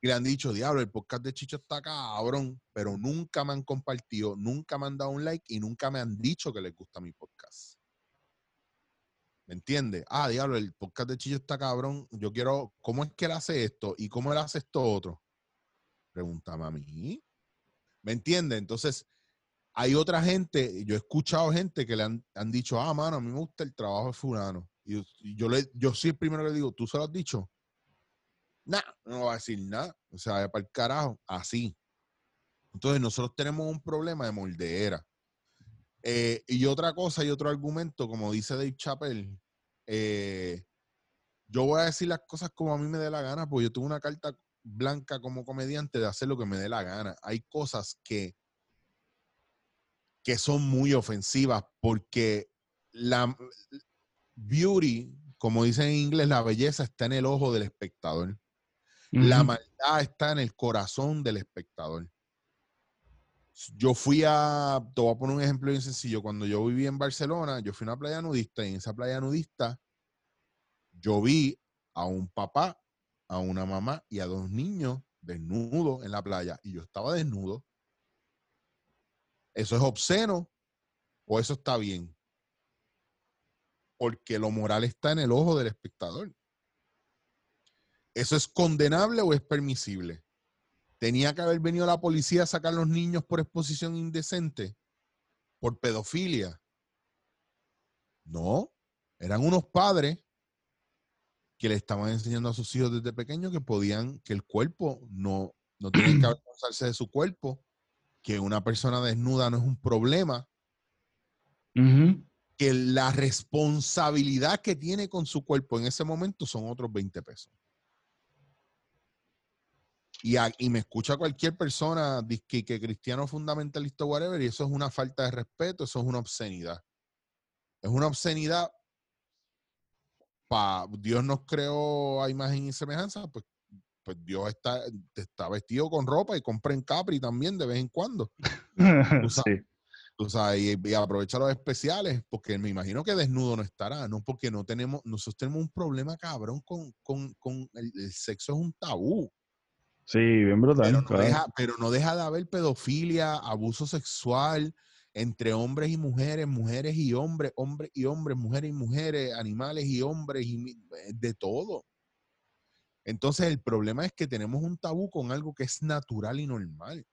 Y le han dicho, diablo, el podcast de Chicho está cabrón, pero nunca me han compartido, nunca me han dado un like y nunca me han dicho que les gusta mi podcast. ¿Me entiendes? Ah, diablo, el podcast de Chicho está cabrón. Yo quiero, ¿cómo es que él hace esto? ¿Y cómo él hace esto otro? Pregúntame a mí. ¿Me entiendes? Entonces, hay otra gente, yo he escuchado gente que le han, han dicho, ah, mano, a mí me gusta el trabajo de fulano. Y yo, y le, yo el primero que le digo, ¿tú se lo has dicho? Nah, no va a decir nada. O sea, para el carajo, así. Entonces, nosotros tenemos un problema de moldeera. Eh, y otra cosa y otro argumento, como dice Dave Chappelle, eh, yo voy a decir las cosas como a mí me dé la gana, porque yo tengo una carta blanca como comediante de hacer lo que me dé la gana. Hay cosas que, que son muy ofensivas porque la beauty, como dicen en inglés, la belleza está en el ojo del espectador. La maldad está en el corazón del espectador. Yo fui a, te voy a poner un ejemplo bien sencillo. Cuando yo viví en Barcelona, yo fui a una playa nudista y en esa playa nudista yo vi a un papá, a una mamá y a dos niños desnudos en la playa y yo estaba desnudo. ¿Eso es obsceno o eso está bien? Porque lo moral está en el ojo del espectador. ¿Eso es condenable o es permisible? ¿Tenía que haber venido la policía a sacar a los niños por exposición indecente? ¿Por pedofilia? No, eran unos padres que le estaban enseñando a sus hijos desde pequeños que podían, que el cuerpo no, no tienen que avergonzarse de su cuerpo, que una persona desnuda no es un problema, que la responsabilidad que tiene con su cuerpo en ese momento son otros 20 pesos. Y, y me escucha cualquier persona que, que cristiano fundamentalista, whatever, y eso es una falta de respeto, eso es una obscenidad. Es una obscenidad. Pa, Dios nos creó a imagen y semejanza, pues, pues Dios está, está vestido con ropa y compra en Capri también de vez en cuando. sí y, aprovecha los especiales, porque me imagino que desnudo no estará, ¿no? Porque no tenemos, nosotros tenemos un problema cabrón con, el, sexo es un tabú. Sí, bien brutal. Pero no, deja, pero no deja de haber pedofilia, abuso sexual entre hombres y mujeres, mujeres y hombres, hombres y hombres, mujeres y mujeres, animales y hombres, y eh, de todo. Entonces el problema es que tenemos un tabú con algo que es natural y normal.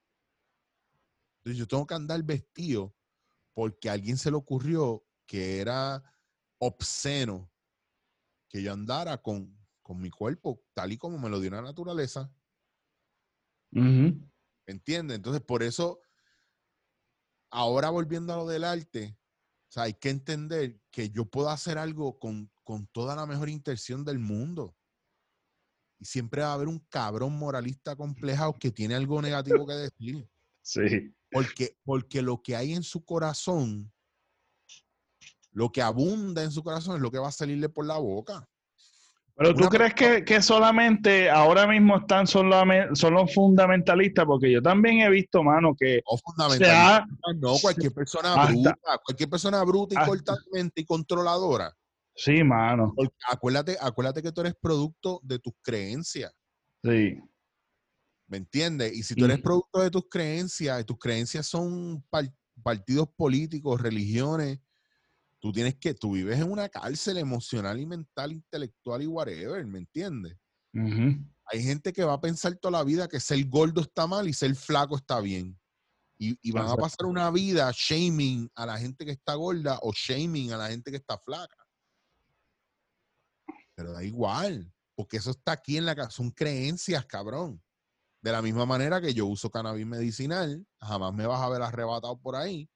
Entonces yo tengo que andar vestido porque a alguien se le ocurrió que era obsceno que yo andara con, mi cuerpo tal y como me lo dio la naturaleza. ¿Me entiendes? Entonces, por eso, ahora volviendo a lo del arte, hay que entender que yo puedo hacer algo con, con toda la mejor intención del mundo. Y siempre va a haber un cabrón moralista complejo que tiene algo negativo que decir. Sí. Porque, porque lo que hay en su corazón, lo que abunda en su corazón es lo que va a salirle por la boca. Pero tú crees que, solamente ahora mismo están solo, los fundamentalistas, porque yo también he visto, mano, que. No, fundamentalistas, no, cualquier persona bruta, cualquier persona bruta y cortamente y controladora. Sí, mano. acuérdate, acuérdate que tú eres producto de tus creencias. Sí. ¿Me entiendes? Y si tú eres producto de tus creencias, y tus creencias son partidos políticos, religiones, tú tienes que, tú vives en una cárcel emocional y mental, intelectual y whatever, ¿me entiendes? Hay gente que va a pensar toda la vida que ser gordo está mal y ser flaco está bien. Y, van a pasar una vida shaming a la gente que está gorda o shaming a la gente que está flaca. Pero da igual, porque eso está aquí en la casa, son creencias, cabrón. De la misma manera que yo uso cannabis medicinal, jamás me vas a ver arrebatado por ahí.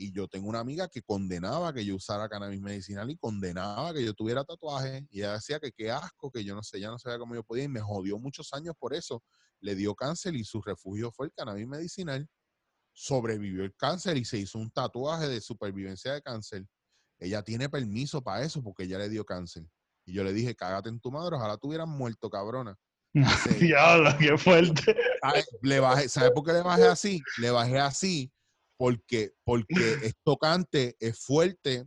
Y yo tengo una amiga que condenaba que yo usara cannabis medicinal y condenaba que yo tuviera tatuajes. Y ella decía que qué asco, que yo no sé, ya no sabía cómo yo podía. Y me jodió muchos años por eso. Le dio cáncer y su refugio fue el cannabis medicinal. Sobrevivió el cáncer y se hizo un tatuaje de supervivencia de cáncer. Ella tiene permiso para eso porque ella le dio cáncer. Y yo le dije, cágate en tu madre, ojalá tuvieran muerto, cabrona. Diablo, qué fuerte. Le bajé, ¿Sabes por qué le bajé así? Le bajé así porque, porque es tocante, es fuerte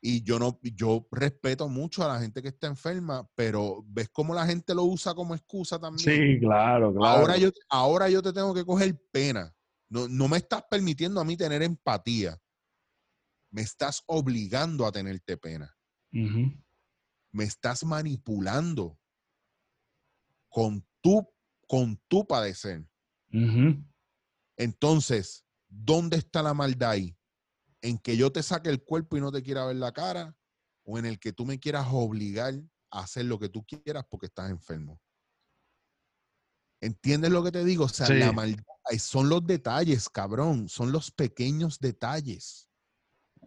y yo no, yo respeto mucho a la gente que está enferma, pero ves cómo la gente lo usa como excusa también. Sí, claro, claro. Ahora yo, ahora yo te tengo que coger pena. No, no me estás permitiendo a mí tener empatía. Me estás obligando a tenerte pena. Me estás manipulando con tu, con tu padecer. Entonces, ¿dónde está la maldad ahí? ¿En que yo te saque el cuerpo y no te quiera ver la cara? ¿O en el que tú me quieras obligar a hacer lo que tú quieras porque estás enfermo? ¿Entiendes lo que te digo? O sea, la maldad son los detalles, cabrón, son los pequeños detalles.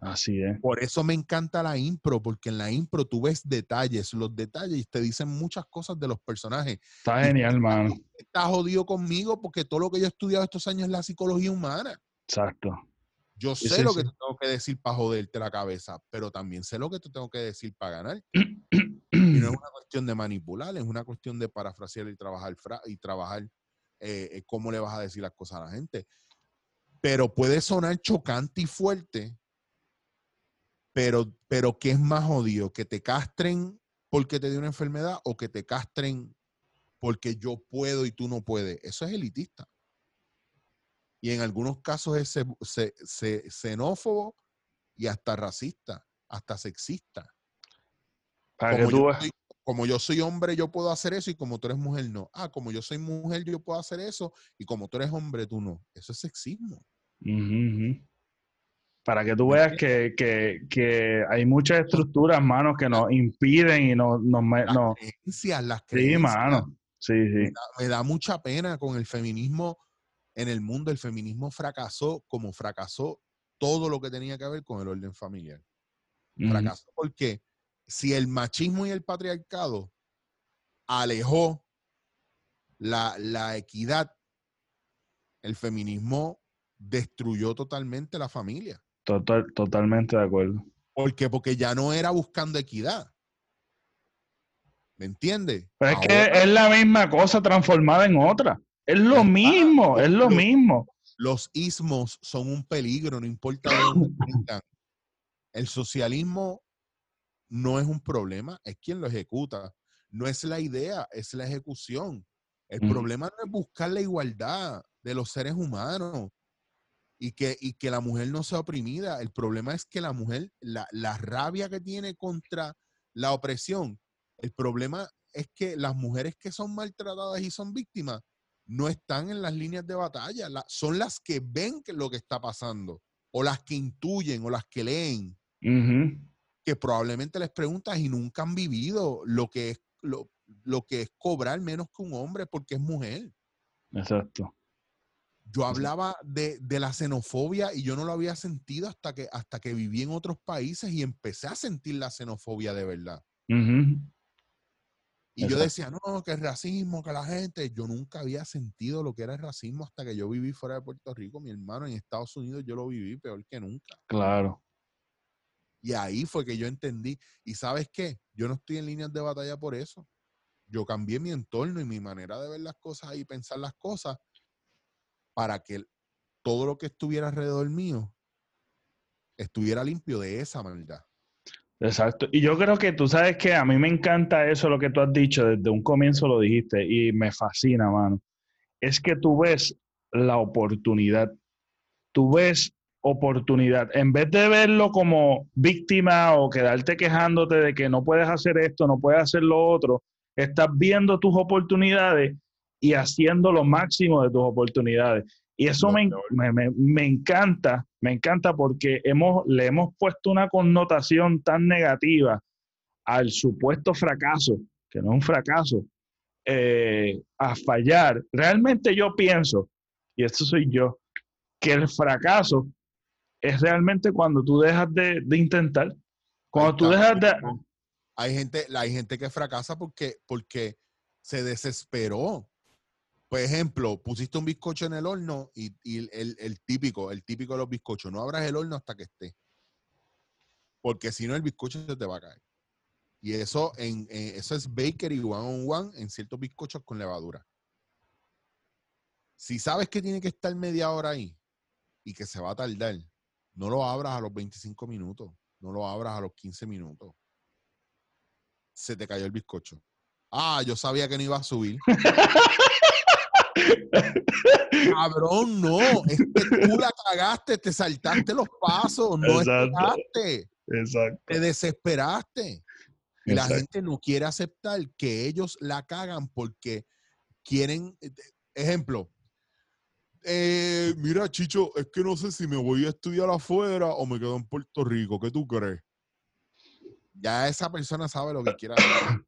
Así es. Por eso me encanta la impro, porque en la impro tú ves detalles, los detalles te dicen muchas cosas de los personajes. Está genial, mano. Estás jodido conmigo porque todo lo que yo he estudiado estos años es la psicología humana. Exacto. Yo sé lo que te tengo que decir para joderte la cabeza, pero también sé lo que te tengo que decir para ganar. y no es una cuestión de manipular, es una cuestión de parafrasear y trabajar, y trabajar eh, eh, cómo le vas a decir las cosas a la gente. Pero puede sonar chocante y fuerte pero, pero ¿qué es más odio? ¿Que te castren porque te dio una enfermedad o que te castren porque yo puedo y tú no puedes? Eso es elitista. Y en algunos casos es xenófobo y hasta racista, hasta sexista. como, yo soy, como yo soy hombre, yo puedo hacer eso y como tú eres mujer, no. Ah, como yo soy mujer, yo puedo hacer eso y como tú eres hombre, tú no. Eso es sexismo. Para que tú veas que, hay muchas estructuras, manos, que nos impiden y nos... nos, las creencias, las creencias. Sí, mano. Sí, sí. Me da, mucha pena con el feminismo en el mundo. El feminismo fracasó como fracasó todo lo que tenía que ver con el orden familiar. Fracasó porque si el machismo y el patriarcado alejó la, la equidad, el feminismo destruyó totalmente la familia. Total, totalmente de acuerdo. ¿Por qué? Porque ya no era buscando equidad. ¿Me entiendes? Pero es que es la misma cosa transformada en otra. Es lo mismo, es lo mismo. los ismos son un peligro, no importa de dónde vengan. El socialismo no es un problema, es quien lo ejecuta. No es la idea, es la ejecución. El Ujú. problema no es buscar la igualdad de los seres humanos y que, y que la mujer no sea oprimida. El problema es que la mujer, la, la rabia que tiene contra la opresión, el problema es que las mujeres que son maltratadas y son víctimas no están en las líneas de batalla, la- son las que ven que lo que está pasando, o las que intuyen, o las que leen, que probablemente les preguntas y nunca han vivido lo que es, lo, lo que es cobrar menos que un hombre porque es mujer. Exacto. Yo hablaba de, de la xenofobia y yo no lo había sentido hasta que, hasta que viví en otros países y empecé a sentir la xenofobia de verdad. Ujú. Y yo decía, no, que el racismo, que la gente, yo nunca había sentido lo que era el racismo hasta que yo viví fuera de Puerto Rico. Mi hermano en Estados Unidos yo lo viví peor que nunca. Claro. Y ahí fue que yo entendí. Y sabes qué, yo no estoy en líneas de batalla por eso. Yo cambié mi entorno y mi manera de ver las cosas y pensar las cosas para que todo lo que estuviera alrededor mío estuviera limpio de esa maldad. Exacto. Y yo creo que tú sabes que a mí me encanta eso, lo que tú has dicho, desde un comienzo lo dijiste y me fascina, mano. Es que tú ves la oportunidad. Tú ves oportunidad. En vez de verlo como víctima o quedarte quejándote de que no puedes hacer esto, no puedes hacer lo otro, estás viendo tus oportunidades y haciendo lo máximo de tus oportunidades. Y eso me, me- me- encanta, me encanta porque hemos, le hemos puesto una connotación tan negativa al supuesto fracaso, que no es un fracaso, eh, a fallar. Realmente yo pienso, y esto soy yo, que el fracaso es realmente cuando tú dejas de, de intentar. Cuando tú dejas de... Hay gente, hay gente que fracasa porque, porque se desesperó. Por ejemplo, pusiste un bizcocho en el horno y, el típico, el típico de los bizcochos, no abras el horno hasta que esté. Porque si no, el bizcocho se te va a caer. Y eso, en, en- eso es bakery one on one en ciertos bizcochos con levadura. Si sabes que tiene que estar media hora ahí y que se va a tardar, no lo abras a los 25 minutos, no lo abras a los 15 minutos. Se te cayó el bizcocho. Ah, yo sabía que no iba a subir. Cabrón, no. Es que tú la cagaste, te saltaste los pasos, no Exacto. esperaste, Exacto. te desesperaste. Y la gente no quiere aceptar que ellos la cagan porque quieren. eh, Ejemplo. eh, mira, Chicho, es que no sé si me voy a estudiar afuera o me quedo en Puerto Rico. ¿Qué tú crees? Ya esa persona sabe lo que quiere hacer.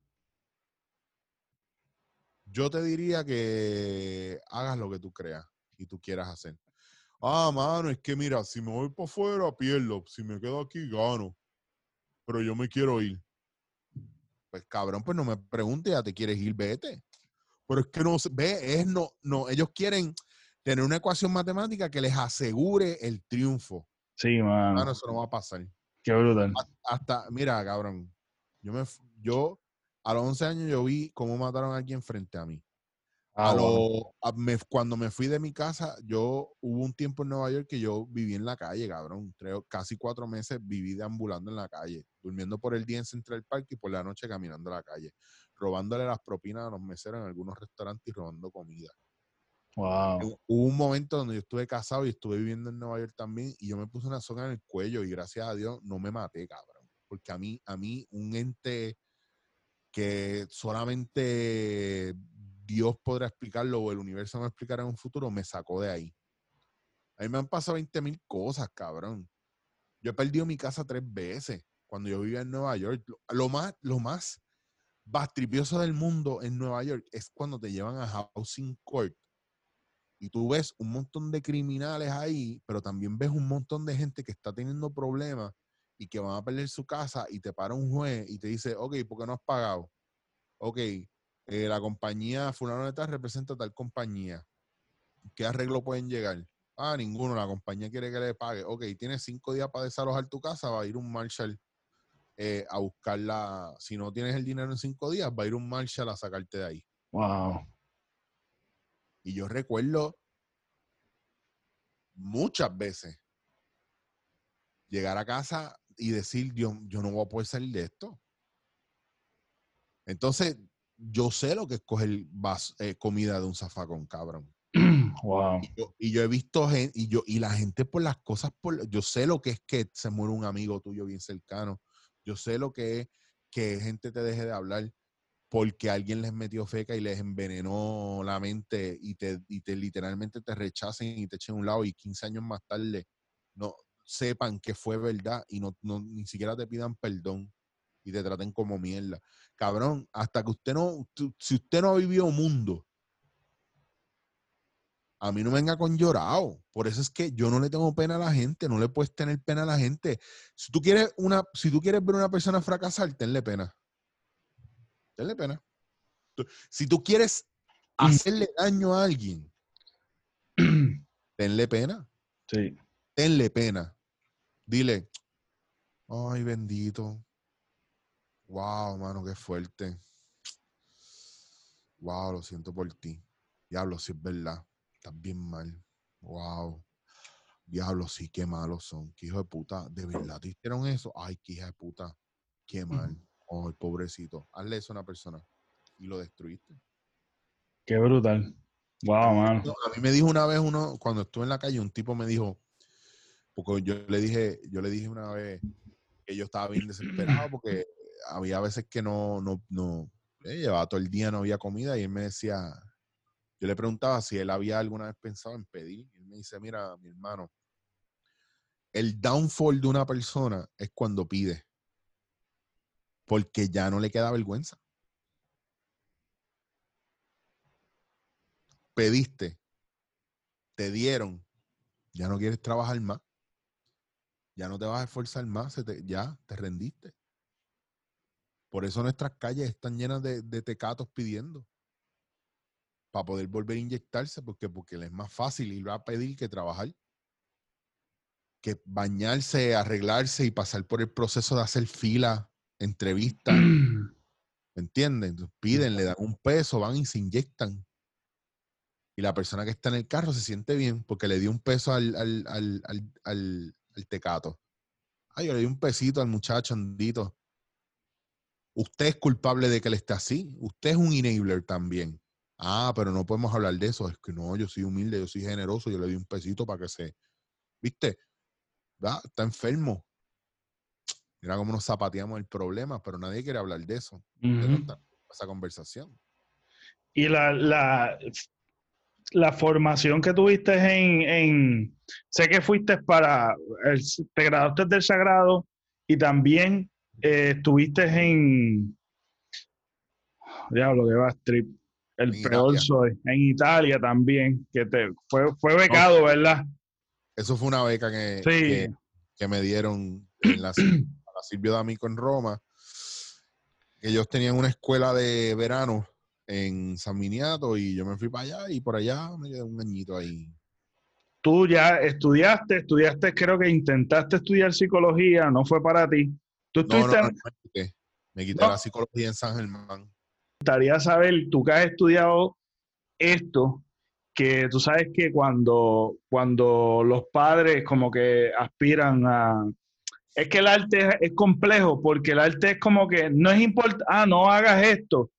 Yo te diría que hagas lo que tú creas y tú quieras hacer. Ah, mano, es que mira, si me voy para afuera, pierdo. Si me quedo aquí, gano. Pero yo me quiero ir. Pues cabrón, pues no me preguntes, ya te quieres ir, vete. Pero es que no, se- ve, es no, no, ellos quieren tener una ecuación matemática que les asegure el triunfo. Sí, mano. Mano, eso no va a pasar. Qué brutal. Hasta, mira, cabrón, yo me, yo a los 11 años yo vi cómo mataron a alguien frente a mí. Ah, A lo- a- me- cuando me fui de mi casa, yo hubo un tiempo en Nueva York que yo viví en la calle, cabrón. Tres- casi cuatro meses viví deambulando en la calle, durmiendo por el día en Central Park y por la noche caminando a la calle, robándole las propinas a los meseros en algunos restaurantes y robando comida. Wow. Hu- Hubo un momento donde yo estuve casado y estuve viviendo en Nueva York también y yo me puse una soga en el cuello y gracias a Dios no me maté, cabrón. Porque a mí, a mí un ente que solamente Dios podrá explicarlo o el universo me explicará en un futuro, me sacó de ahí. A mí me han pasado 20 mil cosas, cabrón. Yo he perdido mi casa tres veces cuando yo vivía en Nueva York. Lo, más, lo más bastripioso del mundo en Nueva York es cuando te llevan a housing court y tú ves un montón de criminales ahí, pero también ves un montón de gente que está teniendo problemas y que van a perder su casa y te para un juez y te dice, ok, ¿por qué no has pagado? Ok, eh, la compañía fulano de tal representa tal compañía. ¿Qué arreglo pueden llegar? Ah, ninguno, la compañía quiere que le pague. Ok, tienes cinco días para desalojar tu casa, va a ir un Marshall eh, a buscarla. Si no tienes el dinero en cinco días, va a ir un Marshall a sacarte de ahí. Wow. Y yo recuerdo muchas veces llegar a casa y decir, yo, yo no voy a poder salir de esto. Entonces, yo sé lo que es coger eh, comida de un zafacón, cabrón. Wow. Y yo, he visto gente, y yo, y la gente por las cosas, por, yo sé lo que es que se muere un amigo tuyo bien cercano. Yo sé lo que es que gente te deje de hablar porque alguien les metió feca y les envenenó la mente y te, y te literalmente te rechacen y te echen a un lado y 15 años más tarde no sepan que fue verdad y no, no ni siquiera te pidan perdón y te traten como mierda. Cabrón, hasta que usted no, si usted no ha vivido un mundo, a mí no venga con llorado. Por eso es que yo no le tengo pena a la gente, no le puedes tener pena a la gente. Si tú quieres una, si tú quieres ver a una persona fracasar, tenle pena. Tenle pena. Si tú quieres mm. hacerle daño a alguien, tenle pena. Sí. Tenle pena. Dile, ay bendito, Wow, mano, qué fuerte. Wow, lo siento por ti. Diablo, sí es verdad. Estás bien mal. Wow. Diablo, sí, qué malos son. Qué hijo de puta. ¿De verdad te hicieron eso? Ay, qué hija de puta. Qué mal. Ay, pobrecito. Hazle eso a una persona. Y lo destruiste. Qué brutal. Wow, mano. A mí me dijo una vez uno, cuando estuve en la calle, un tipo me dijo, porque yo le dije, yo le dije una vez que yo estaba bien desesperado porque había veces que no, no, no, eh, llevaba todo el día, no había comida y él me decía, yo le preguntaba si él había alguna vez pensado en pedir. Y él me dice, mira, mi hermano, el downfall de una persona es cuando pide, porque ya no le queda vergüenza. Pediste, te dieron, ya no quieres trabajar más, ya no te vas a esforzar más, ya te rendiste. Por eso nuestras calles están llenas de, tecatos pidiendo. Para poder volver a inyectarse, porque, porque les es más fácil ir a pedir que trabajar. Que bañarse, arreglarse y pasar por el proceso de hacer fila, entrevista. ¿Me entienden? piden, le dan un peso, van y se inyectan. Y la persona que está en el carro se siente bien porque le dio un peso al, al, al, al tecato. Ay, yo le di un pesito al muchacho andito usted es culpable de que él esté así. Usted es un enabler también. Ah, pero no podemos hablar de eso. Es que no, yo soy humilde, yo soy generoso, yo le doy un pesito para que se. ¿Viste? Está enfermo. Mira cómo nos zapateamos el problema, pero nadie quiere hablar de eso. esa conversación. Y la, la, la, formación que tuviste en, en. Sé que fuiste para. El, te graduaste del Sagrado y también eh, estuviste en. Diablo, que va, Strip. El peor soy. En Italia también, que te fue, fue becado, ¿verdad? Eso fue una beca que, que, me dieron en la, la Silvio D'Amico en Roma. Ellos tenían una escuela de verano en San Miniato y yo me fui para allá y por allá me quedé un añito ahí. Tú ya estudiaste, estudiaste, creo que intentaste estudiar psicología, no fue para ti. ¿Tú no, me quité, la psicología en San Germán. Me gustaría saber, tú que has estudiado esto, que tú sabes que cuando, cuando los padres como que aspiran a... Es que el arte es, complejo porque el arte es como que no es importante, ah, no hagas esto.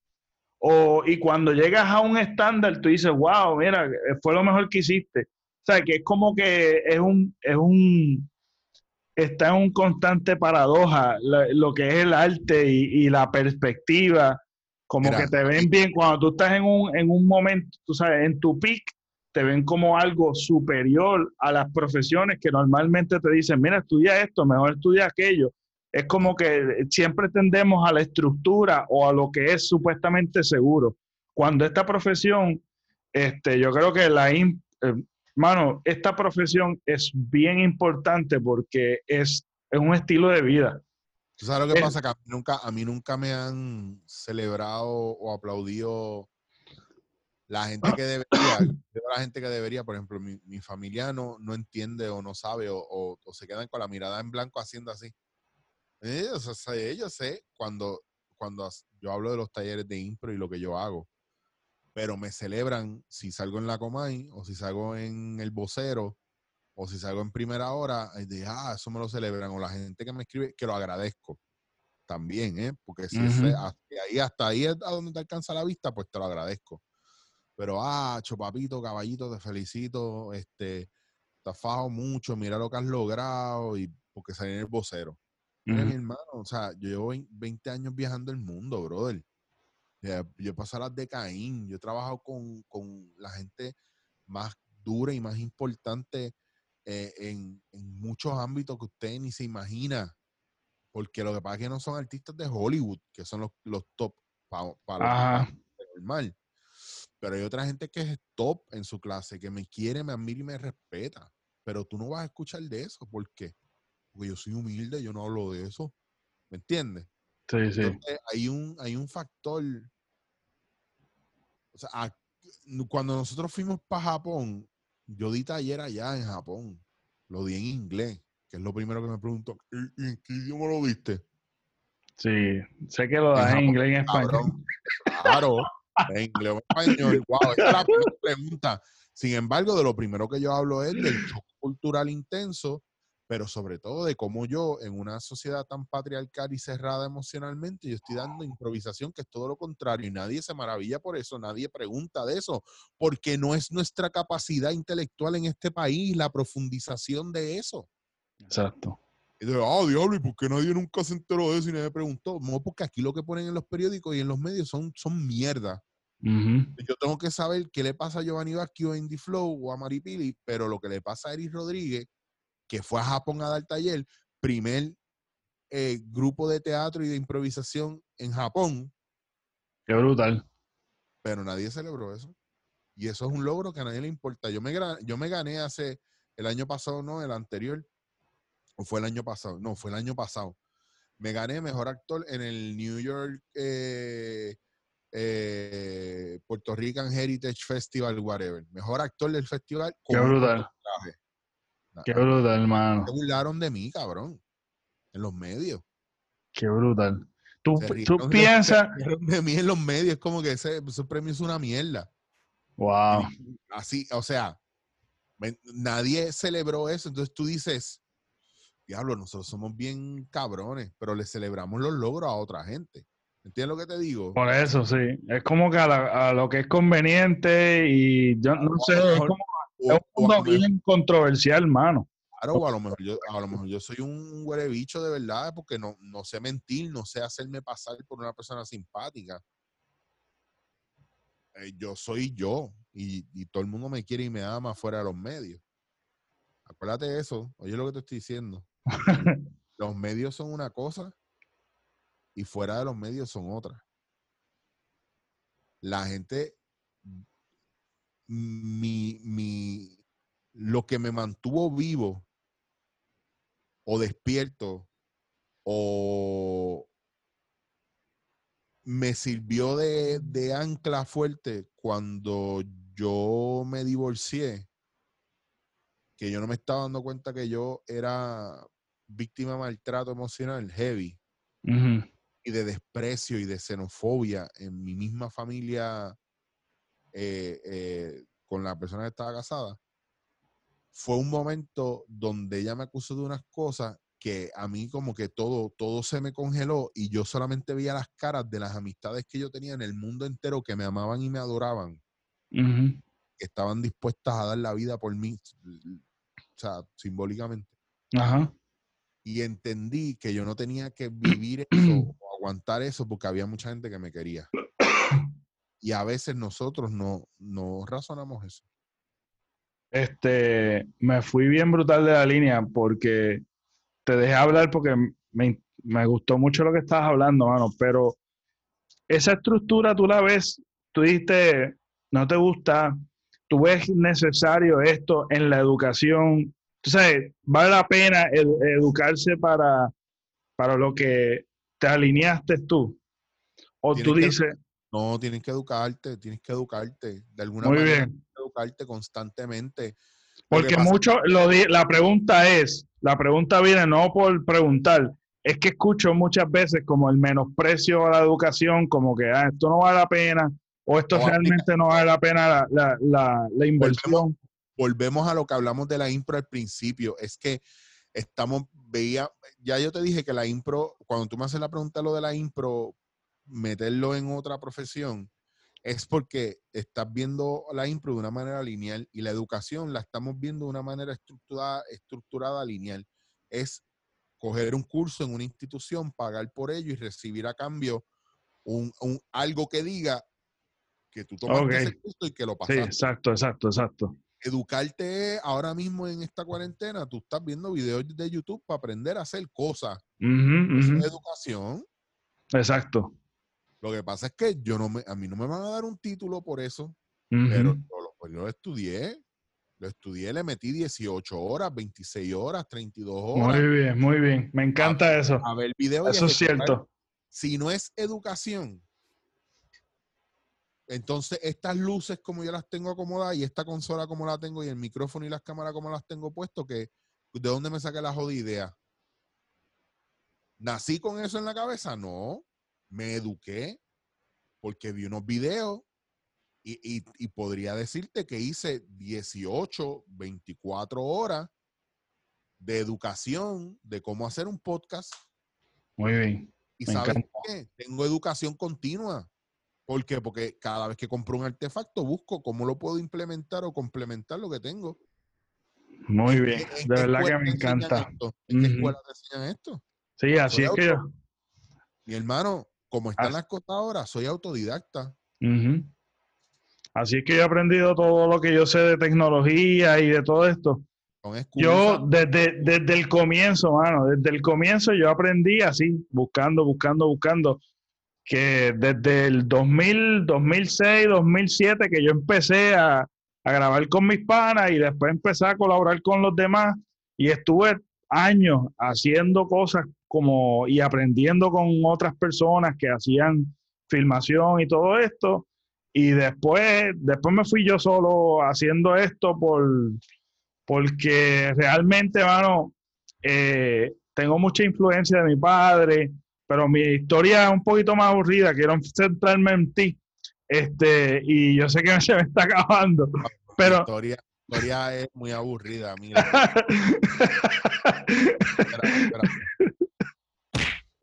O, y cuando llegas a un estándar, tú dices, wow, mira, fue lo mejor que hiciste. O sea, que es como que es un, es un, está en un constante paradoja lo, que es el arte y, la perspectiva, como que te ven bien cuando tú estás en un, en un momento, tú sabes, en tu peak, te ven como algo superior a las profesiones que normalmente te dicen, mira, estudia esto, mejor estudia aquello. Es como que siempre tendemos a la estructura o a lo que es supuestamente seguro. Cuando esta profesión, este, yo creo que la, eh, mano, esta profesión es bien importante porque es, es un estilo de vida. ¿Tú sabes lo que pasa? Que a mí, nunca, a mí nunca me han celebrado o aplaudido la gente que debería, la gente que debería, por ejemplo, mi, mi familia no, no, entiende o no sabe o, o, se quedan con la mirada en blanco haciendo así. Ellos, o sea, sé cuando, cuando yo hablo de los talleres de impro y lo que yo hago, pero me celebran si salgo en la Comay o si salgo en el vocero o si salgo en primera hora, de, ah, eso me lo celebran, o la gente que me escribe, que lo agradezco también, ¿eh? Porque si hasta ahí, hasta ahí es a donde te alcanza la vista, pues te lo agradezco. Pero, ah, chopapito, caballito, te felicito, este, te mucho, mira lo que has logrado, y porque salí en el vocero. Mira, mi hermano, o sea, yo llevo 20 años viajando el mundo, brother. Yo he pasado las de Caín, yo he trabajado con, con la gente más dura y más importante eh, en, muchos ámbitos que usted ni se imagina. Porque lo que pasa es que no son artistas de Hollywood, que son los, los top para normal. Pero hay otra gente que es top en su clase, que me quiere, me admira y me respeta. Pero tú no vas a escuchar de eso. ¿Por qué? Porque yo soy humilde, yo no hablo de eso. ¿Me entiendes? Sí, sí. hay un, hay un factor. O sea, cuando nosotros fuimos para Japón, yo di taller allá en Japón. Lo di en inglés, que es lo primero que me pregunto. ¿En qué idioma lo diste? Sí, sé que lo das en, inglés y en español. Claro, en inglés o en español. Wow, esa es la pregunta. Sin embargo, de lo primero que yo hablo es del choque cultural intenso pero sobre todo de cómo yo, en una sociedad tan patriarcal y cerrada emocionalmente, yo estoy dando improvisación, que es todo lo contrario, y nadie se maravilla por eso, nadie pregunta de eso, porque no es nuestra capacidad intelectual en este país la profundización de eso. Exacto. Y de, ah, diablo, ¿y por qué nadie nunca se enteró de eso y nadie preguntó? No, porque aquí lo que ponen en los periódicos y en los medios son, son mierda. Yo tengo que saber qué le pasa a Giovanni Vázquez o Indy Flow o a Maripili, pero lo que le pasa a Eris Rodríguez que fue a Japón a dar taller, primer eh, grupo de teatro y de improvisación en Japón. Qué brutal. Pero nadie celebró eso. Y eso es un logro que a nadie le importa. Yo me, yo me gané hace el año pasado, no, el anterior. ¿O fue el año pasado? No, fue el año pasado. Me gané mejor actor en el New York eh, eh, Puerto Rican Heritage Festival, whatever. Mejor actor del festival. Qué brutal. Qué brutal, hermano. Se burlaron de mí, cabrón. En los medios. Qué brutal. Tú, tú piensas. De mí en los medios, es como que ese, premio es una mierda. Wow. Así, o sea, nadie celebró eso. Entonces tú dices, diablo, nosotros somos bien cabrones, pero le celebramos los logros a otra gente. ¿Entiendes lo que te digo? Por eso, sí. Es como que a, lo que es conveniente y yo no, sé, es como es un mundo bien controversial, hermano. Claro, a lo mejor yo, a lo mejor yo soy un huele bicho de verdad, porque no, no sé mentir, no sé hacerme pasar por una persona simpática. Eh, yo soy yo y, y, todo el mundo me quiere y me ama fuera de los medios. Acuérdate de eso, oye lo que te estoy diciendo. los medios son una cosa y fuera de los medios son otra. La gente mi, mi, lo que me mantuvo vivo o despierto o me sirvió de, de ancla fuerte cuando yo me divorcié, que yo no me estaba dando cuenta que yo era víctima de maltrato emocional heavy y de desprecio y de xenofobia en mi misma familia eh, eh, con la persona que estaba casada, fue un momento donde ella me acusó de unas cosas que a mí como que todo, todo se me congeló y yo solamente veía las caras de las amistades que yo tenía en el mundo entero que me amaban y me adoraban, que estaban dispuestas a dar la vida por mí, o sea, simbólicamente. Y entendí que yo no tenía que vivir eso o aguantar eso porque había mucha gente que me quería. Y a veces nosotros no, no razonamos eso. Este, me fui bien brutal de la línea porque te dejé hablar porque me, me gustó mucho lo que estabas hablando, mano, pero esa estructura tú la ves, tú dijiste, no te gusta, tú ves necesario esto en la educación. Tú sabes, vale la pena educarse para, para lo que te alineaste tú. O tú dices... No, tienes que educarte, tienes que educarte. De alguna muy manera, bien. educarte constantemente. Porque mucho, lo la pregunta es, la pregunta viene no por preguntar, es que escucho muchas veces como el menosprecio a la educación, como que ah, esto no vale la pena, o esto realmente no vale la pena la, la, la, inversión. Volvemos, a lo que hablamos de la impro al principio, es que estamos, veía, ya yo te dije que la impro, cuando tú me haces la pregunta lo de la impro, meterlo en otra profesión, es porque estás viendo la impro de una manera lineal y la educación la estamos viendo de una manera estructurada, estructurada lineal. Es coger un curso en una institución, pagar por ello y recibir a cambio un, algo que diga que tú tomaste ese curso y que lo pasaste. Sí, exacto, exacto, exacto. Educarte ahora mismo en esta cuarentena, tú estás viendo videos de YouTube para aprender a hacer cosas. educación. Exacto. Lo que pasa es que yo no me, a mí no me van a dar un título por eso, pero pues, yo lo, estudié. Lo estudié, le metí 18 horas, 26 horas, 32 horas. Muy bien, muy bien. Me encanta eso. A ver video. Eso es cierto. Si no es educación, entonces estas luces como yo las tengo acomodadas y esta consola como la tengo y el micrófono y las cámaras como las tengo puesto, que ¿de dónde me saqué la jodida idea? ¿Nací con eso en la cabeza? No me eduqué porque vi unos videos y, podría decirte que hice 18, 24 horas de educación de cómo hacer un podcast. Muy bien. ¿Y sabes qué? Tengo educación continua. ¿Por qué? Porque cada vez que compro un artefacto busco cómo lo puedo implementar o complementar lo que tengo. Muy bien. de verdad que me encanta. ¿En qué escuela te enseñan esto? Sí, así es que yo. Mi hermano, como están las cosas ahora, soy autodidacta. Así es que yo he aprendido todo lo que yo sé de tecnología y de todo esto. Yo desde, desde el comienzo, mano, desde el comienzo yo aprendí así, buscando, buscando, buscando, que desde el 2000, 2006, 2007 que yo empecé a, a grabar con mis panas y después empecé a colaborar con los demás y estuve años haciendo cosas como y aprendiendo con otras personas que hacían filmación y todo esto. Y después, después me fui yo solo haciendo esto por, porque realmente, mano, eh, tengo mucha influencia de mi padre, pero mi historia es un poquito más aburrida. Quiero centrarme en ti. Este, y yo sé que se me está acabando. Pero, historia, historia es muy aburrida. Mira.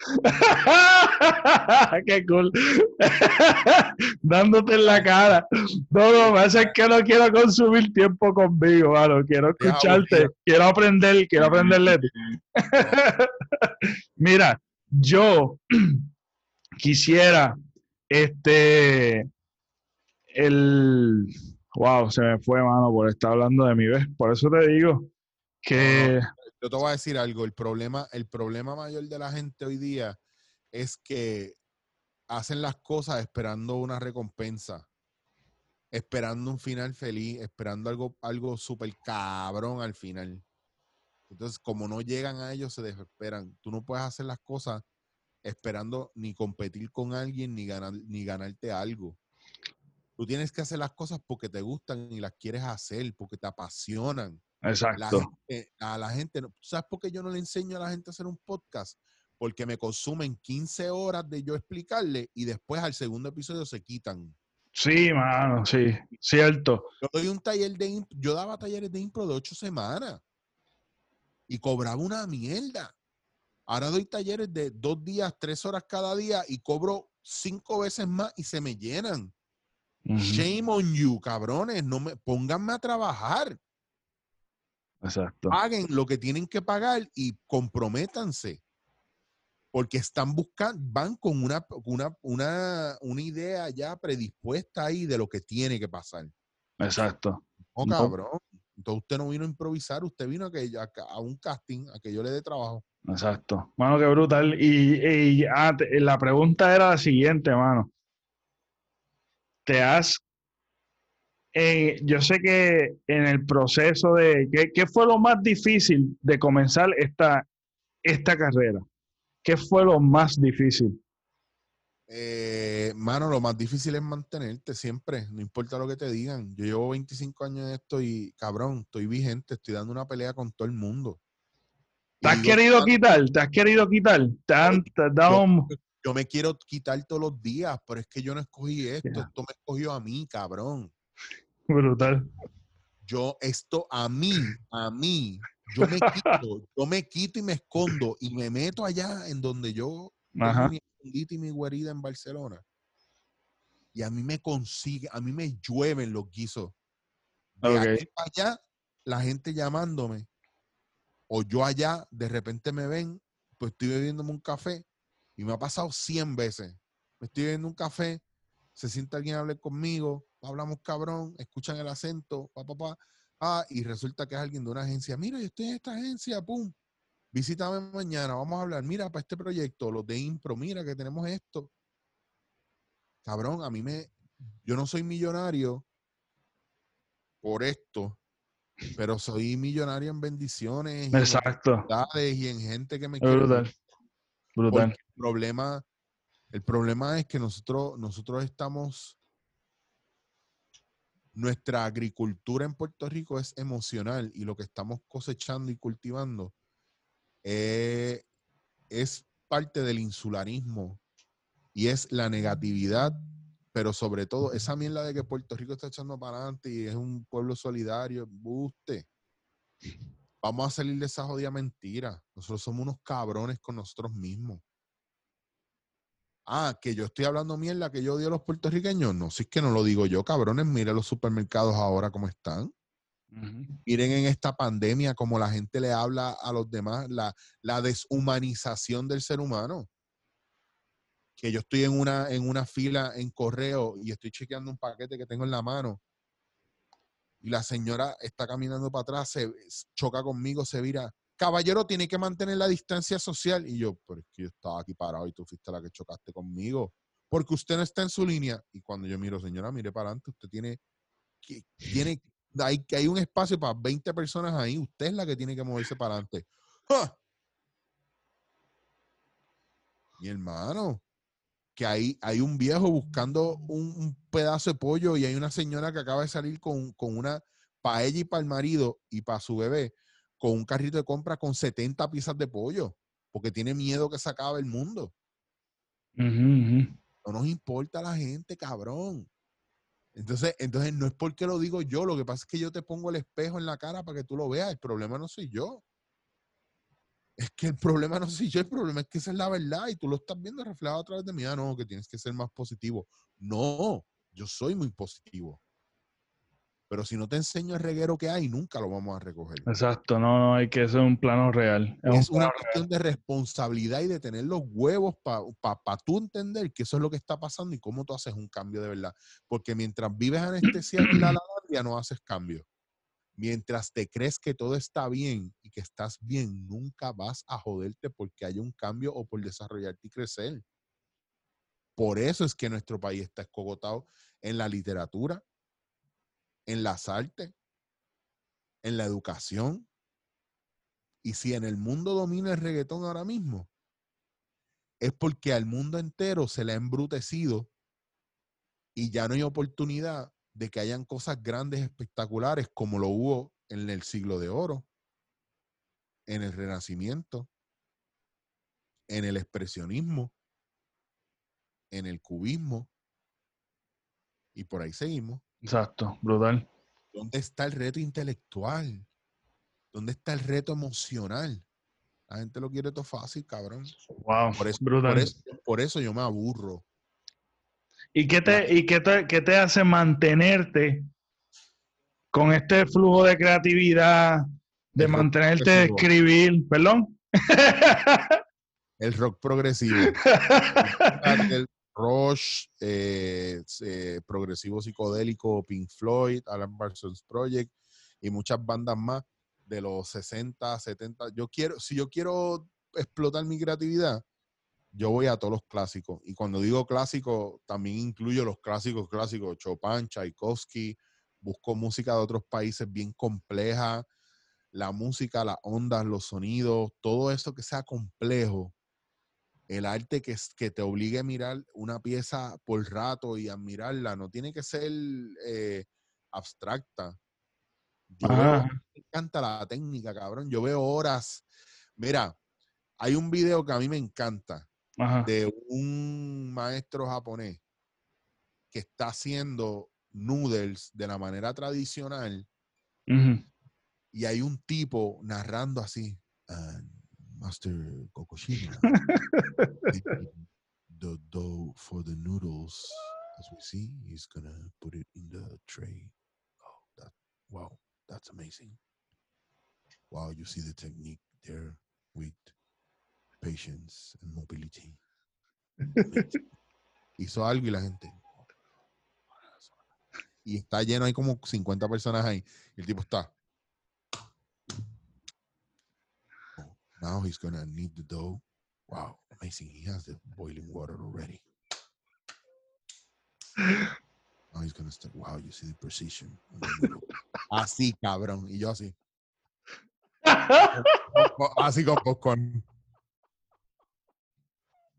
Qué cool. Dándote en la cara. No, no, me hace que no quiero consumir tiempo conmigo, mano. Quiero escucharte, quiero aprender, quiero aprenderle. Mira, yo quisiera este el wow, se me fue, mano, por estar hablando de mi vez. Por eso te digo que yo te voy a decir algo, el problema, el problema mayor de la gente hoy día es que hacen las cosas esperando una recompensa, esperando un final feliz, esperando algo, algo súper cabrón al final. Entonces, como no llegan a ellos, se desesperan. Tú no puedes hacer las cosas esperando ni competir con alguien ni, ganar, ni ganarte algo. Tú tienes que hacer las cosas porque te gustan y las quieres hacer, porque te apasionan. Exacto. a la gente, ¿sabes por qué yo no le enseño a la gente a hacer un podcast? Porque me consumen 15 horas de yo explicarle y después al segundo episodio se quitan. Sí, mano, sí, cierto. Yo doy un taller de yo daba talleres de impro de ocho semanas y cobraba una mierda. Ahora doy talleres de dos días, tres horas cada día y cobro cinco veces más y se me llenan. Shame on you, cabrones. No me, pónganme a trabajar. Exacto. Paguen lo que tienen que pagar y comprométanse. Porque están buscando, van con una, una, una, una idea ya predispuesta ahí de lo que tiene que pasar. Exacto. No, cabrón. Entonces usted no vino a improvisar, usted vino a, que, a, un casting, a que yo le dé trabajo. Exacto. Mano, qué brutal. Y, y ah, la pregunta era la siguiente, mano. ¿Te has eh, yo sé que en el proceso de, ¿qué, fue lo más difícil de comenzar esta, esta carrera? ¿Qué fue lo más difícil? Eh, mano, lo más difícil es mantenerte siempre, no importa lo que te digan. Yo llevo 25 años en esto y, cabrón, estoy vigente, estoy dando una pelea con todo el mundo. ¿Te has querido quitar? ¿Te has querido quitar? ¿Te, han, dado yo, me quiero quitar todos los días, pero es que yo no escogí esto, esto me escogió a mí, cabrón. Brutal. Yo, esto a mí, a mí, yo me quito, yo me quito y me escondo y me meto allá en donde yo Ajá. mi y mi guarida en Barcelona. Y a mí me consigue, a mí me llueven los guisos. De aquí para allá, la gente llamándome, o yo allá, de repente me ven, pues estoy bebiéndome un café, y me ha pasado 100 veces. Me estoy bebiendo un café, se sienta alguien a hablar conmigo, hablamos cabrón, escuchan el acento, papá, pa, ah, y resulta que es alguien de una agencia. Mira, yo estoy en esta agencia, pum. Visítame mañana, vamos a hablar. Mira, para este proyecto, los de Impro, mira que tenemos esto. Cabrón, a mí me. Yo no soy millonario por esto, pero soy millonario en bendiciones. Exacto. y en gente que me quiere. Brutal. Brutal. El problema, el problema es que nosotros, nosotros estamos nuestra agricultura en Puerto Rico es emocional y lo que estamos cosechando y cultivando eh, es parte del insularismo y es la negatividad, pero sobre todo esa mierda de que Puerto Rico está echando para adelante y es un pueblo solidario, buste. Vamos a salir de esa jodida mentira. Nosotros somos unos cabrones con nosotros mismos. Ah, que yo estoy hablando mierda, que yo odio a los puertorriqueños. No, si es que no lo digo yo, cabrones. Mire los supermercados ahora cómo están. Miren en esta pandemia cómo la gente le habla a los demás, la, la, deshumanización del ser humano. Que yo estoy en una, en una fila en correo y estoy chequeando un paquete que tengo en la mano y la señora está caminando para atrás, se choca conmigo, se vira. Caballero, tiene que mantener la distancia social. Y yo, pero es que yo estaba aquí parado y tú fuiste la que chocaste conmigo. Porque usted no está en su línea. Y cuando yo miro, señora, mire para adelante, usted tiene, que, tiene hay, hay un espacio para 20 personas ahí, usted es la que tiene que moverse para adelante. Mi hermano, que hay, hay un viejo buscando un, pedazo de pollo y hay una señora que acaba de salir con, una, para ella y para el marido y para su bebé, con un carrito de compra con 70 piezas de pollo, porque tiene miedo que se acabe el mundo. No nos importa la gente, cabrón. Entonces, entonces no es porque lo digo yo, lo que pasa es que yo te pongo el espejo en la cara para que tú lo veas. El problema no soy yo. Es que el problema no soy yo, el problema es que esa es la verdad y tú lo estás viendo reflejado a través de mí. Ah, no, que tienes que ser más positivo. No, yo soy muy positivo. Pero si no te enseño el reguero que hay, nunca lo vamos a recoger. Exacto, no, no, hay que ser un plano real. Es, una cuestión de responsabilidad y de tener los huevos para pa, tú entender que eso es lo que está pasando y cómo tú haces un cambio de verdad. Porque mientras vives anestesiado en la ya no haces cambio. Mientras te crees que todo está bien y que estás bien, nunca vas a joderte porque haya un cambio o por desarrollarte y crecer. Por eso es que nuestro país está escogotado en la literatura, en las artes, en la educación. Y si en el mundo domina el reggaetón ahora mismo, es porque al mundo entero se le ha embrutecido y ya no hay oportunidad de que hayan cosas grandes, espectaculares, como lo hubo en el siglo de oro, en el renacimiento, en el expresionismo, en el cubismo, y por ahí seguimos. Exacto, brutal. ¿Dónde está el reto intelectual? ¿Dónde está el reto emocional? La gente lo quiere todo fácil, cabrón. Wow, por eso, brutal. Por eso, yo me aburro. ¿Y qué te, y qué te, qué te hace mantenerte con este flujo de creatividad, de mantenerte de escribir? ¿Perdón? el rock progresivo. Rush, eh, eh, progresivo psicodélico, Pink Floyd, Alan Parsons Project y muchas bandas más de los 60, 70. Yo quiero, si yo quiero explotar mi creatividad, yo voy a todos los clásicos. Y cuando digo clásico, también incluyo los clásicos clásicos, Chopin, Tchaikovsky, busco música de otros países bien compleja, la música, las ondas, los sonidos, todo eso que sea complejo, el arte que, que te obligue a mirar una pieza por rato y admirarla, no tiene que ser eh, abstracta. Yo veo, me encanta la técnica, cabrón. Yo veo horas. Mira, hay un video que a mí me encanta de un maestro japonés que está haciendo noodles de la manera tradicional y hay un tipo narrando así. Master Kokoshima. the dough for the noodles, as we see, he's gonna put it in the tray. Oh, that wow, that's amazing. Wow, you see the technique there with patience and mobility. Hizo algo y la gente. Y está lleno, hay como 50 personas ahí. Y el tipo está. Now he's gonna knead the dough. Wow, amazing. He has the boiling water already. Now he's gonna start. Wow, you see the precision. así, cabrón. Y yo así. así con popcorn.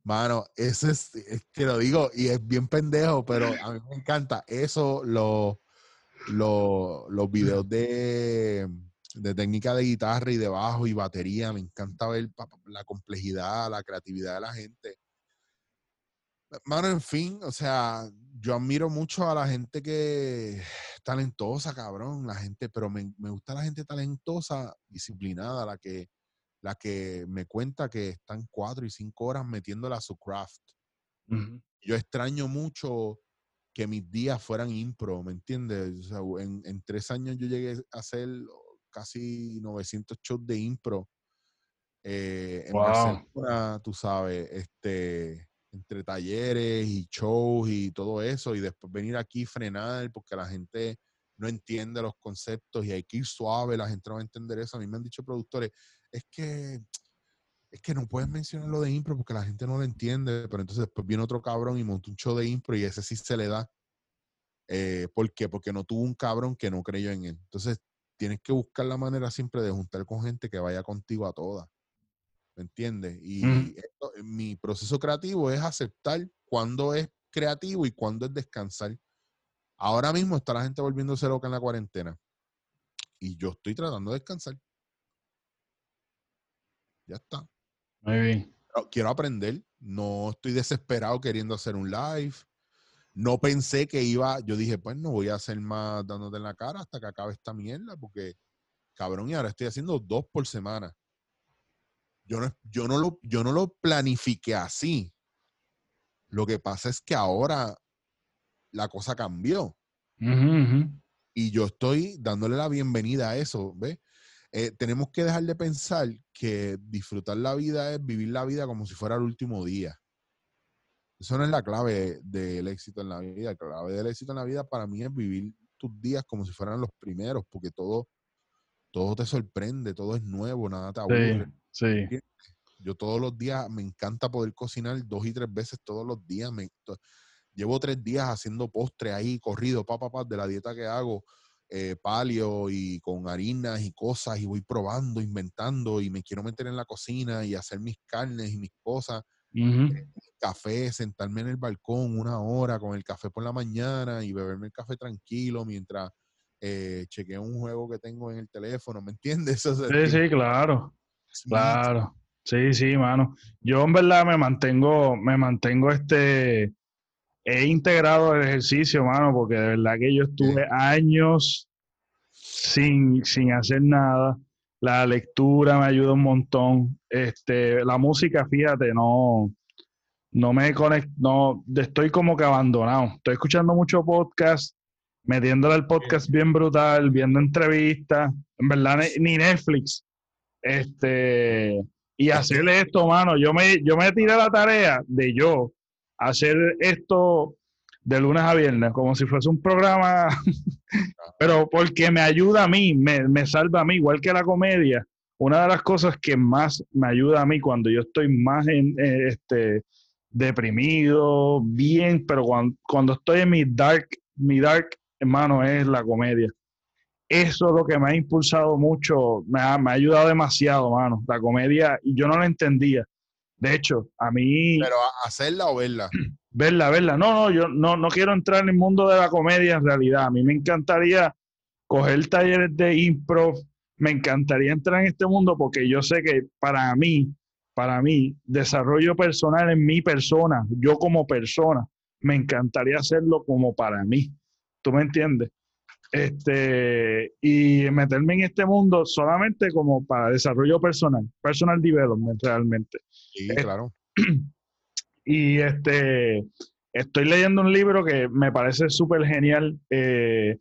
Mano, eso es, es, que lo digo y es bien pendejo, pero a mí me encanta. Eso, lo, lo, los videos de de técnica de guitarra y de bajo y batería. Me encanta ver la complejidad, la creatividad de la gente. Mano, en fin, o sea, yo admiro mucho a la gente que talentosa, cabrón, la gente, pero me, gusta la gente talentosa, disciplinada, la que, la que me cuenta que están cuatro y cinco horas metiéndola a su craft. Yo extraño mucho que mis días fueran impro, ¿me entiendes? en, en, tres años yo llegué a hacer casi 900 shows de impro eh, en Barcelona, tú sabes, este, entre talleres y shows y todo eso, y después venir aquí frenar porque la gente no entiende los conceptos y hay que ir suave, la gente no va a entender eso. A mí me han dicho productores, es que es que no puedes mencionar lo de impro porque la gente no lo entiende, pero entonces después viene otro cabrón y monta un show de impro y ese sí se le da. Eh, ¿Por qué? Porque no tuvo un cabrón que no creyó en él. Entonces tienes que buscar la manera siempre de juntar con gente que vaya contigo a todas. ¿Me entiendes? Y mi proceso creativo es aceptar cuándo es creativo y cuándo es descansar. Ahora mismo está la gente volviéndose loca en la cuarentena. Y yo estoy tratando de descansar. Ya está. Muy bien. quiero aprender. No estoy desesperado queriendo hacer un live no pensé que iba, yo dije, pues no voy a hacer más dándote en la cara hasta que acabe esta mierda, porque cabrón, y ahora estoy haciendo dos por semana. Yo no, yo no, lo, yo no lo planifiqué así. Lo que pasa es que ahora la cosa cambió. Y yo estoy dándole la bienvenida a eso, ¿ves? Eh, tenemos que dejar de pensar que disfrutar la vida es vivir la vida como si fuera el último día. Eso no es la clave del éxito en la vida. La clave del éxito en la vida para mí es vivir tus días como si fueran los primeros, porque todo, todo te sorprende, todo es nuevo, nada te aburre. Sí, Yo todos los días me encanta poder cocinar dos y tres veces todos los días. Me, llevo tres días haciendo postre ahí, corrido, pa, pa, de la dieta que hago, eh, palio y con harinas y cosas, y voy probando, inventando, y me quiero meter en la cocina y hacer mis carnes y mis cosas café, sentarme en el balcón una hora con el café por la mañana y beberme el café tranquilo mientras eh, chequeo un juego que tengo en el teléfono, ¿me entiendes? sí, sí, claro. Claro. Sí, sí, mano. Yo en verdad me mantengo, me mantengo este, he integrado el ejercicio, mano, porque de verdad que yo estuve años sin, sin hacer nada. La lectura me ayuda un montón. Este, la música, fíjate, no, no me conecto, no, estoy como que abandonado. Estoy escuchando mucho podcast, metiéndole al podcast bien brutal, viendo entrevistas, en verdad ni Netflix. Este, y hacerle esto, mano, yo me, yo me tiré la tarea de yo hacer esto de lunes a viernes, como si fuese un programa, pero porque me ayuda a mí, me, me salva a mí, igual que la comedia. Una de las cosas que más me ayuda a mí cuando yo estoy más en, eh, este, deprimido, bien, pero cuando, estoy en mi dark, mi dark hermano, es la comedia. Eso es lo que me ha impulsado mucho, me ha, me ha ayudado demasiado, mano. La comedia, y yo no la entendía. De hecho, a mí... Pero hacerla o verla. Verla, verla. No, no, yo no, no quiero entrar en el mundo de la comedia en realidad. A mí me encantaría coger talleres de improv, me encantaría entrar en este mundo porque yo sé que para mí, para mí, desarrollo personal en mi persona, yo como persona, me encantaría hacerlo como para mí. ¿Tú me entiendes? Este, y meterme en este mundo solamente como para desarrollo personal, personal development realmente. Sí, claro. Y este, estoy leyendo un libro que me parece súper genial, eh,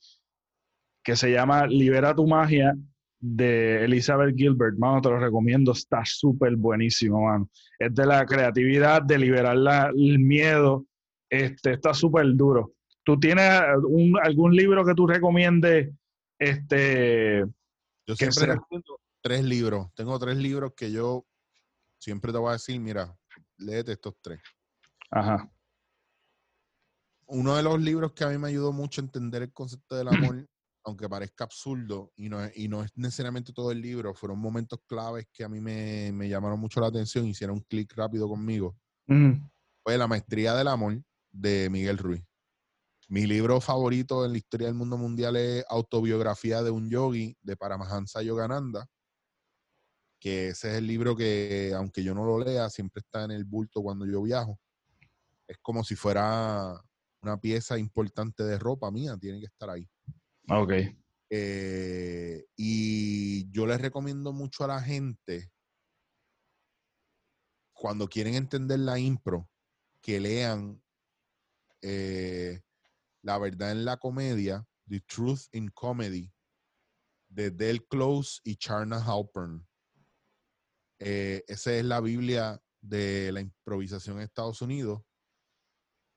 que se llama Libera tu magia de Elizabeth Gilbert, mano, te lo recomiendo, está súper buenísimo, mano. Es de la creatividad, de liberar el miedo, este, está súper duro. ¿Tú tienes algún libro que tú recomiendes? Este, yo siempre recomiendo tres libros. Tengo tres libros que yo siempre te voy a decir, mira, léete estos tres. Ajá. Uno de los libros que a mí me ayudó mucho a entender el concepto del amor aunque parezca absurdo y no, es, y no es necesariamente todo el libro, fueron momentos claves que a mí me, llamaron mucho la atención, hicieron un clic rápido conmigo. Fue La Maestría del Amor de Miguel Ruiz. Mi libro favorito en la historia del mundo mundial es Autobiografía de un Yogi de Paramahansa Yogananda, que ese es el libro que, aunque yo no lo lea, siempre está en el bulto cuando yo viajo. Es como si fuera una pieza importante de ropa mía, tiene que estar ahí. Ok. Eh, y yo les recomiendo mucho a la gente, cuando quieren entender la impro, que lean eh, La verdad en la comedia, The Truth in Comedy, de Del Close y Charna Halpern. Eh, esa es la Biblia de la improvisación en Estados Unidos.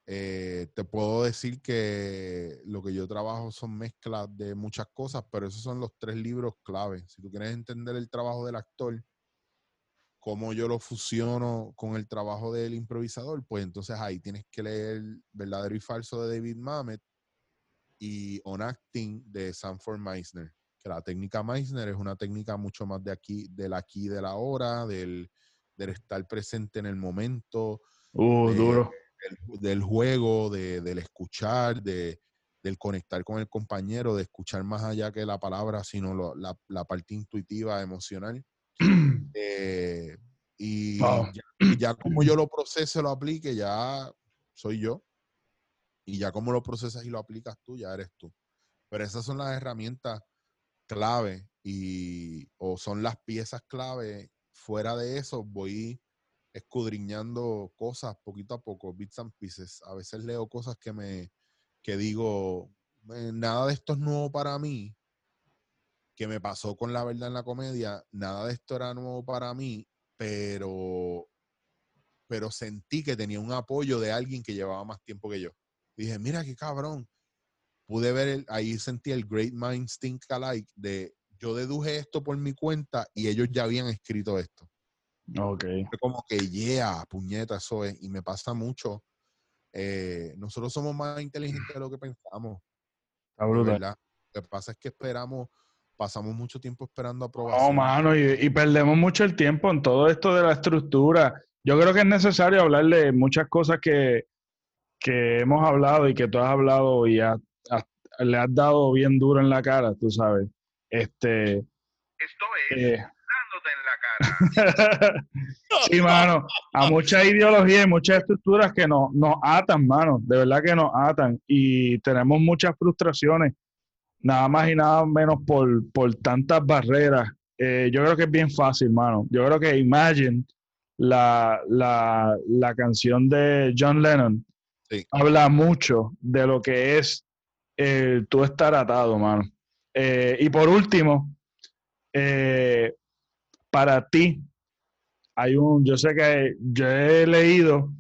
Eh, te puedo decir que lo que yo trabajo son mezclas de muchas cosas, pero esos son los tres libros clave. Si tú quieres entender el trabajo del actor, cómo yo lo fusiono con el trabajo del improvisador, pues entonces ahí tienes que leer Verdadero y Falso de David Mamet y On Acting de Sanford Meisner. Que la técnica Meisner es una técnica mucho más de aquí, del aquí, de la hora, del, del estar presente en el momento. Uh, duro del, juego, del escuchar, de, del conectar con el compañero, de escuchar más allá que la palabra, sino la, parte intuitiva, emocional. Eh, y, ya, como yo lo proceso, lo aplique, ya soy yo. Y ya como lo procesas y lo aplicas tú, ya eres tú. Pero esas son las herramientas clave y o son las piezas clave. Fuera de eso, voy escudriñando cosas poquito a poco, bits and pieces. A veces leo cosas que me que digo, eh, nada de esto es nuevo para mí, que me pasó con la verdad en la comedia, nada de esto era nuevo para mí, pero pero sentí que tenía un apoyo de alguien que llevaba más tiempo que yo. dije, mira qué cabrón. Pude ver, el, ahí sentí el Great Minds Think Alike de yo deduje esto por mi cuenta y ellos ya habían escrito esto. Ok. como que, yeah, puñeta, eso es. Y me pasa mucho. Eh, nosotros somos más inteligentes de lo que pensamos. Está brutal. Lo que pasa es que esperamos, pasamos mucho tiempo esperando aprobación. No, mano, y, perdemos mucho el tiempo en todo esto de la estructura. Yo creo que es necesario hablar de muchas cosas que, que hemos hablado y que tú has hablado y le has dado bien duro en la cara, tú sabes. Este, Esto es. Eh, en la cara. sí, mano. A muchas ideologías y muchas estructuras que nos, nos atan, mano. De verdad que nos atan. Y tenemos muchas frustraciones. Nada más y nada menos por, por tantas barreras. Eh, yo creo que es bien fácil, mano. Yo creo que Imagine, la, la, la canción de John Lennon, habla mucho de lo que es eh, tú estar atado, mano. Eh, y por último, eh, para ti, hay un, yo sé que yo he leído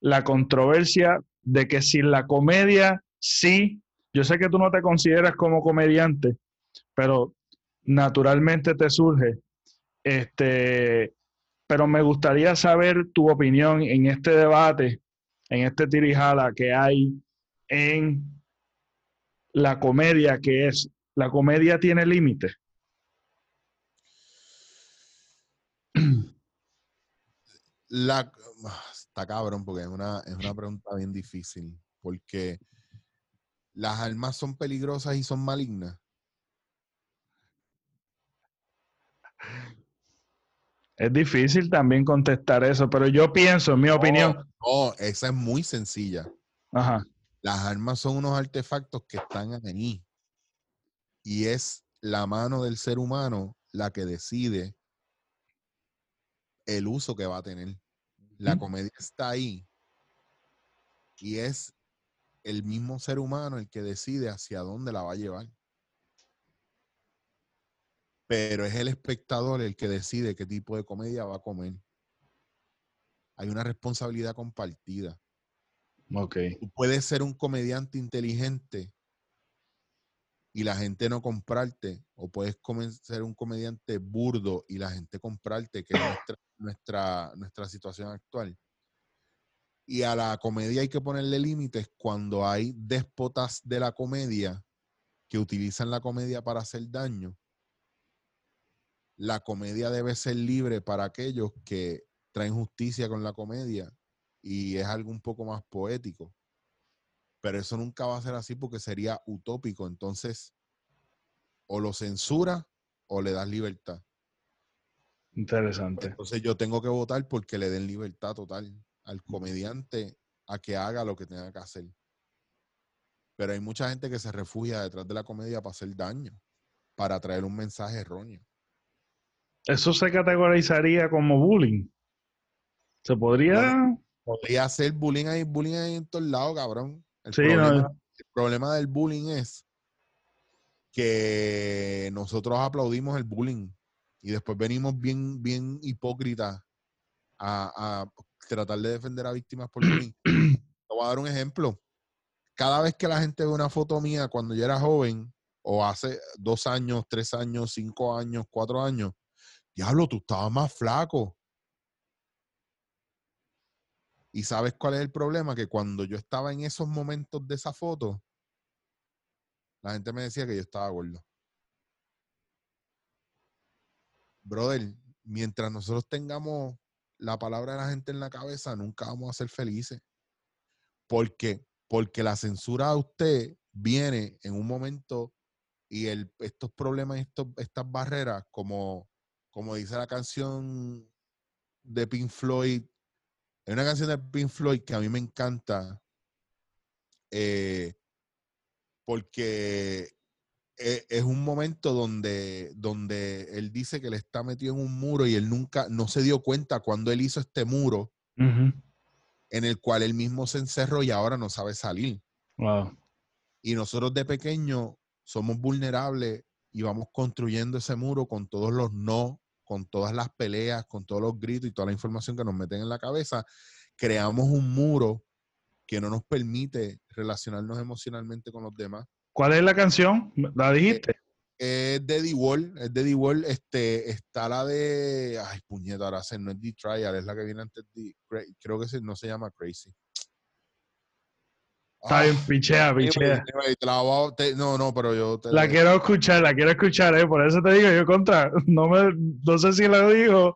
la controversia de que si la comedia, sí, yo sé que tú no te consideras como comediante, pero naturalmente te surge. Este, pero me gustaría saber tu opinión en este debate, en este tirijala que hay en la comedia que es, la comedia tiene límite. La, está cabrón porque es una, es una pregunta bien difícil. Porque las almas son peligrosas y son malignas. Es difícil también contestar eso, pero yo pienso, en mi opinión. No, esa es muy sencilla. Ajá. Las armas son unos artefactos que están ahí. Y es la mano del ser humano la que decide el uso que va a tener. La comedia está ahí. Y es el mismo ser humano el que decide hacia dónde la va a llevar pero es el espectador el que decide qué tipo de comedia va a comer. Hay una responsabilidad compartida. Ok. Tú puedes ser un comediante inteligente y la gente no comprarte, o puedes ser un comediante burdo y la gente comprarte, que es nuestra, nuestra, nuestra situación actual. Y a la comedia hay que ponerle límites cuando hay déspotas de la comedia que utilizan la comedia para hacer daño la comedia debe ser libre para aquellos que traen justicia con la comedia y es algo un poco más poético. Pero eso nunca va a ser así porque sería utópico. Entonces, o lo censura o le das libertad. Interesante. Entonces yo tengo que votar porque le den libertad total al comediante a que haga lo que tenga que hacer. Pero hay mucha gente que se refugia detrás de la comedia para hacer daño, para traer un mensaje erróneo. Eso se categorizaría como bullying. Se podría. Podría ser bullying ahí, bullying ahí en todos lados, cabrón. El, sí, problema, no. el problema del bullying es que nosotros aplaudimos el bullying y después venimos bien, bien hipócritas a, a tratar de defender a víctimas por bullying. Te voy a dar un ejemplo. Cada vez que la gente ve una foto mía cuando yo era joven, o hace dos años, tres años, cinco años, cuatro años, diablo, tú estabas más flaco. Y sabes cuál es el problema? Que cuando yo estaba en esos momentos de esa foto, la gente me decía que yo estaba gordo. Brother, mientras nosotros tengamos la palabra de la gente en la cabeza, nunca vamos a ser felices. ¿Por qué? Porque la censura a usted viene en un momento y estos problemas, estas barreras, como como dice la canción de Pink Floyd, hay una canción de Pink Floyd que a mí me encanta eh, porque e, es, un momento donde, donde él dice que le está metido en un muro y él nunca, no se dio cuenta cuando él hizo este muro en el cual él mismo se encerró y ahora no sabe salir. Y nosotros de pequeño somos vulnerables y vamos construyendo ese muro con todos los no con todas las peleas, con todos los gritos y toda la información que nos meten en la cabeza, creamos un muro que no nos permite relacionarnos emocionalmente con los demás. ¿Cuál es la canción? ¿La dijiste? Eh, es de The Wall, es de The Wall, este, está la de, ay, puñeta, ahora no es The Trial, es la que viene antes de, creo que no se llama Crazy. Está bien, pichea, pichea. no, no, pero yo te La quiero escuchar, la quiero escuchar, ¿eh? Por eso te digo, yo contra, no me, no sé si la digo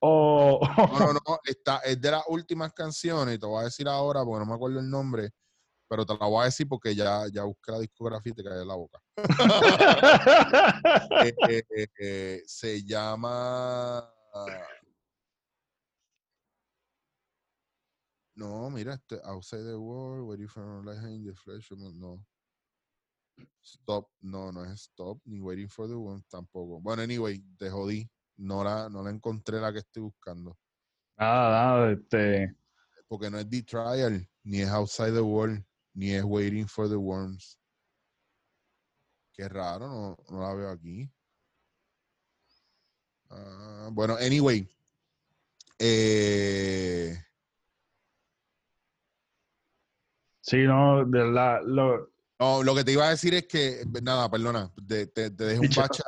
o... No, no, no, está, es de las últimas canciones, y te voy a decir ahora porque no me acuerdo el nombre, pero te la voy a decir porque ya, ya busqué la discografía y te cae en la boca. Eh, eh, eh, se llama... No, mira, este, outside the world, waiting for light in the flesh, no. Stop, no, no es stop, ni waiting for the one tampoco. Bueno, anyway, te jodí. No la, no la encontré la que estoy buscando. Nada, nada, este. Porque no es The Trial, ni es Outside the World, ni es Waiting for the Worms. Qué raro, no, no la veo aquí. Uh, bueno, anyway. Eh, Sí, no, de la, lo... No, lo que te iba a decir es que, nada, perdona, te, te, dejo un bache.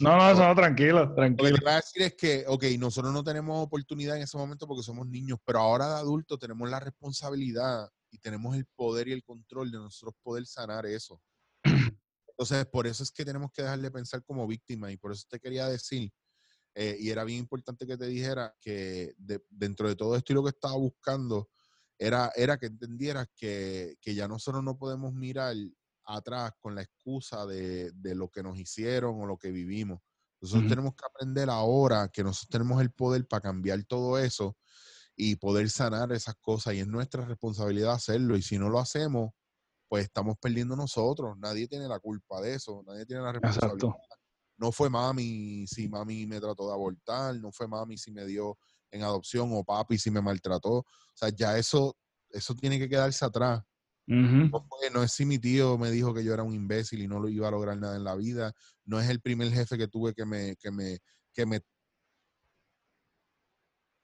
No, no, no, tranquilo, tranquilo. Lo que te iba a decir es que, ok, nosotros no tenemos oportunidad en ese momento porque somos niños, pero ahora de adultos tenemos la responsabilidad y tenemos el poder y el control de nosotros poder sanar eso. Entonces, por eso es que tenemos que dejar de pensar como víctima y por eso te quería decir, eh, y era bien importante que te dijera que dentro de todo esto y lo que estaba buscando era, era que entendieras que, que ya nosotros no podemos mirar atrás con la excusa de, de, lo que nos hicieron o lo que vivimos. Nosotros tenemos que aprender ahora que nosotros tenemos el poder para cambiar todo eso y poder sanar esas cosas y es nuestra responsabilidad hacerlo y si no lo hacemos, pues estamos perdiendo nosotros. Nadie tiene la culpa de eso, nadie tiene la responsabilidad. No fue mami si mami me trató de abortar, no fue mami si me dio en adopción o papi si me maltrató. O sea, ya eso, eso tiene que quedarse atrás. no, es si mi tío me dijo que yo era un imbécil y no lo iba a lograr nada en la vida. No es el primer jefe que tuve que me, que me, que me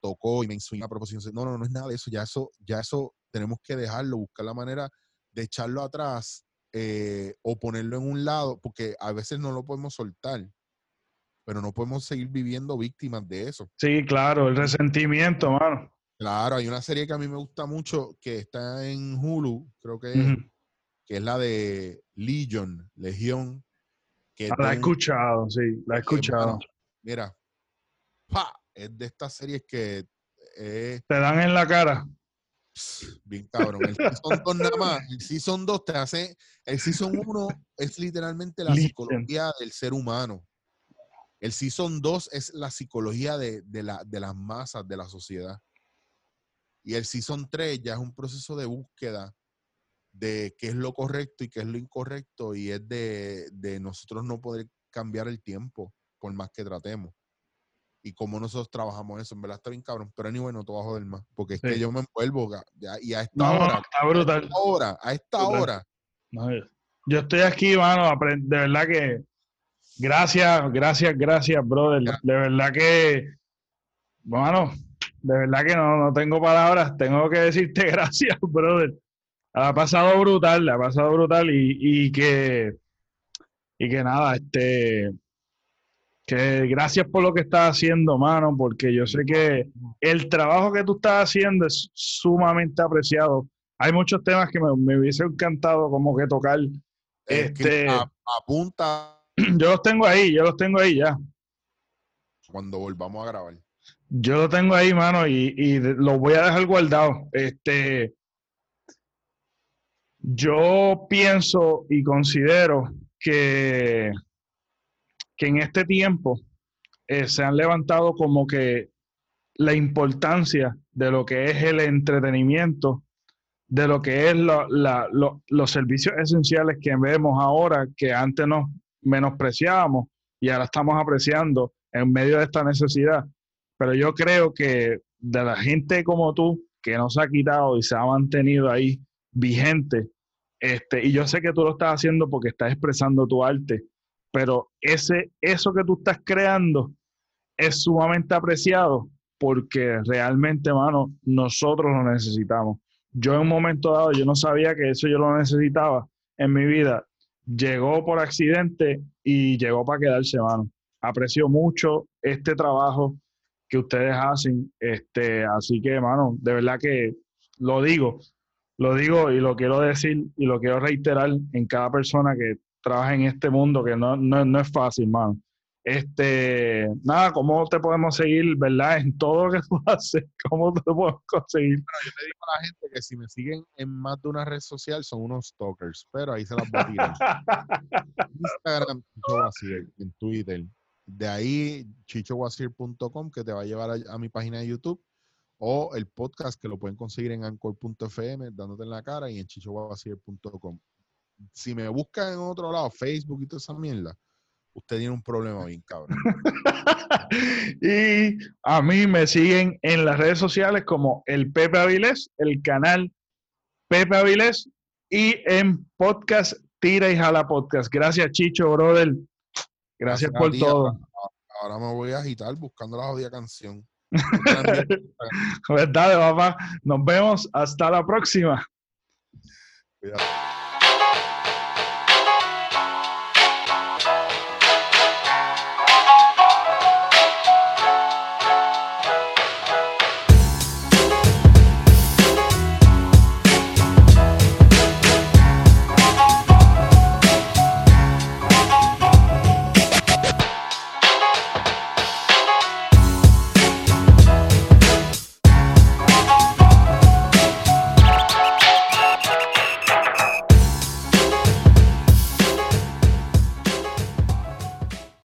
tocó y me hizo una proposición. No, no, no es nada de eso. Ya eso, ya eso tenemos que dejarlo, buscar la manera de echarlo atrás eh, o ponerlo en un lado, porque a veces no lo podemos soltar, pero no podemos seguir viviendo víctimas de eso. Sí, claro, el resentimiento, mano. Claro, hay una serie que a mí me gusta mucho que está en Hulu, creo que es, que es la de Legion, Legión. Que ah, la he escuchado, sí, la he escuchado. mira, pa, es de estas series que... Te dan en la cara. Bien cabrón. El Season 2 nada más. El Season 2 te hace. El Season 1 es literalmente la psicología del ser humano. El Season 2 es la psicología de, la, de las masas de la sociedad. Y el Season 3 ya es un proceso de búsqueda de qué es lo correcto y qué es lo incorrecto. Y es de, de nosotros no poder cambiar el tiempo por más que tratemos y cómo nosotros trabajamos eso. En verdad está bien cabrón. Pero anyway, no te vas a joder más. Porque es que yo me envuelvo y a esta no, hora. Está brutal. A esta hora. A esta hora. yo estoy aquí, mano. De verdad que. Gracias, gracias, gracias, brother. De verdad que. Bueno, de verdad que no, no tengo palabras. Tengo que decirte gracias, brother. Ha pasado brutal, ha pasado brutal y, y que. Y que nada, este que gracias por lo que estás haciendo, mano, porque yo sé que el trabajo que tú estás haciendo es sumamente apreciado. Hay muchos temas que me, hubiese encantado como que tocar. este, apunta. Yo los tengo ahí, yo los tengo ahí ya. Cuando volvamos a grabar. Yo lo tengo ahí, mano, y, y los voy a dejar guardado. Este, yo pienso y considero que que en este tiempo eh, se han levantado como que la importancia de lo que es el entretenimiento, de lo que es los servicios esenciales que vemos ahora, que antes nos menospreciábamos y ahora estamos apreciando en medio de esta necesidad. Pero yo creo que de la gente como tú, que no se ha quitado y se ha mantenido ahí vigente, este, y yo sé que tú lo estás haciendo porque estás expresando tu arte, pero ese, eso que tú estás creando es sumamente apreciado porque realmente, mano, nosotros lo necesitamos. Yo en un momento dado, yo no sabía que eso yo lo necesitaba en mi vida. Llegó por accidente y llegó para quedarse, mano. Aprecio mucho este trabajo que ustedes hacen. Este, así que, mano, de verdad que lo digo, lo digo y lo quiero decir y lo quiero reiterar en cada persona que trabaja en este mundo que no, no, es fácil, man. Este, nada, ¿cómo te podemos seguir, verdad? En todo lo que tú haces, ¿cómo te podemos conseguir? Bueno, yo te digo a la gente que si me siguen en más de una red social son unos stalkers, pero ahí se las voy a tirar. Instagram, Chicho en Twitter. De ahí, chichowasir.com, que te va a llevar a, a, mi página de YouTube, o el podcast que lo pueden conseguir en anchor.fm, dándote en la cara, y en chichowasir.com si me buscan en otro lado, Facebook y toda esa mierda, usted tiene un problema bien cabrón. y a mí me siguen en las redes sociales como el Pepe Avilés, el canal Pepe Avilés y en podcast Tira y Jala Podcast. Gracias, Chicho, brother. Gracias, por todo. Ahora me voy a agitar buscando la jodida canción. Verdad, papá. Nos vemos. Hasta la próxima. Cuidado.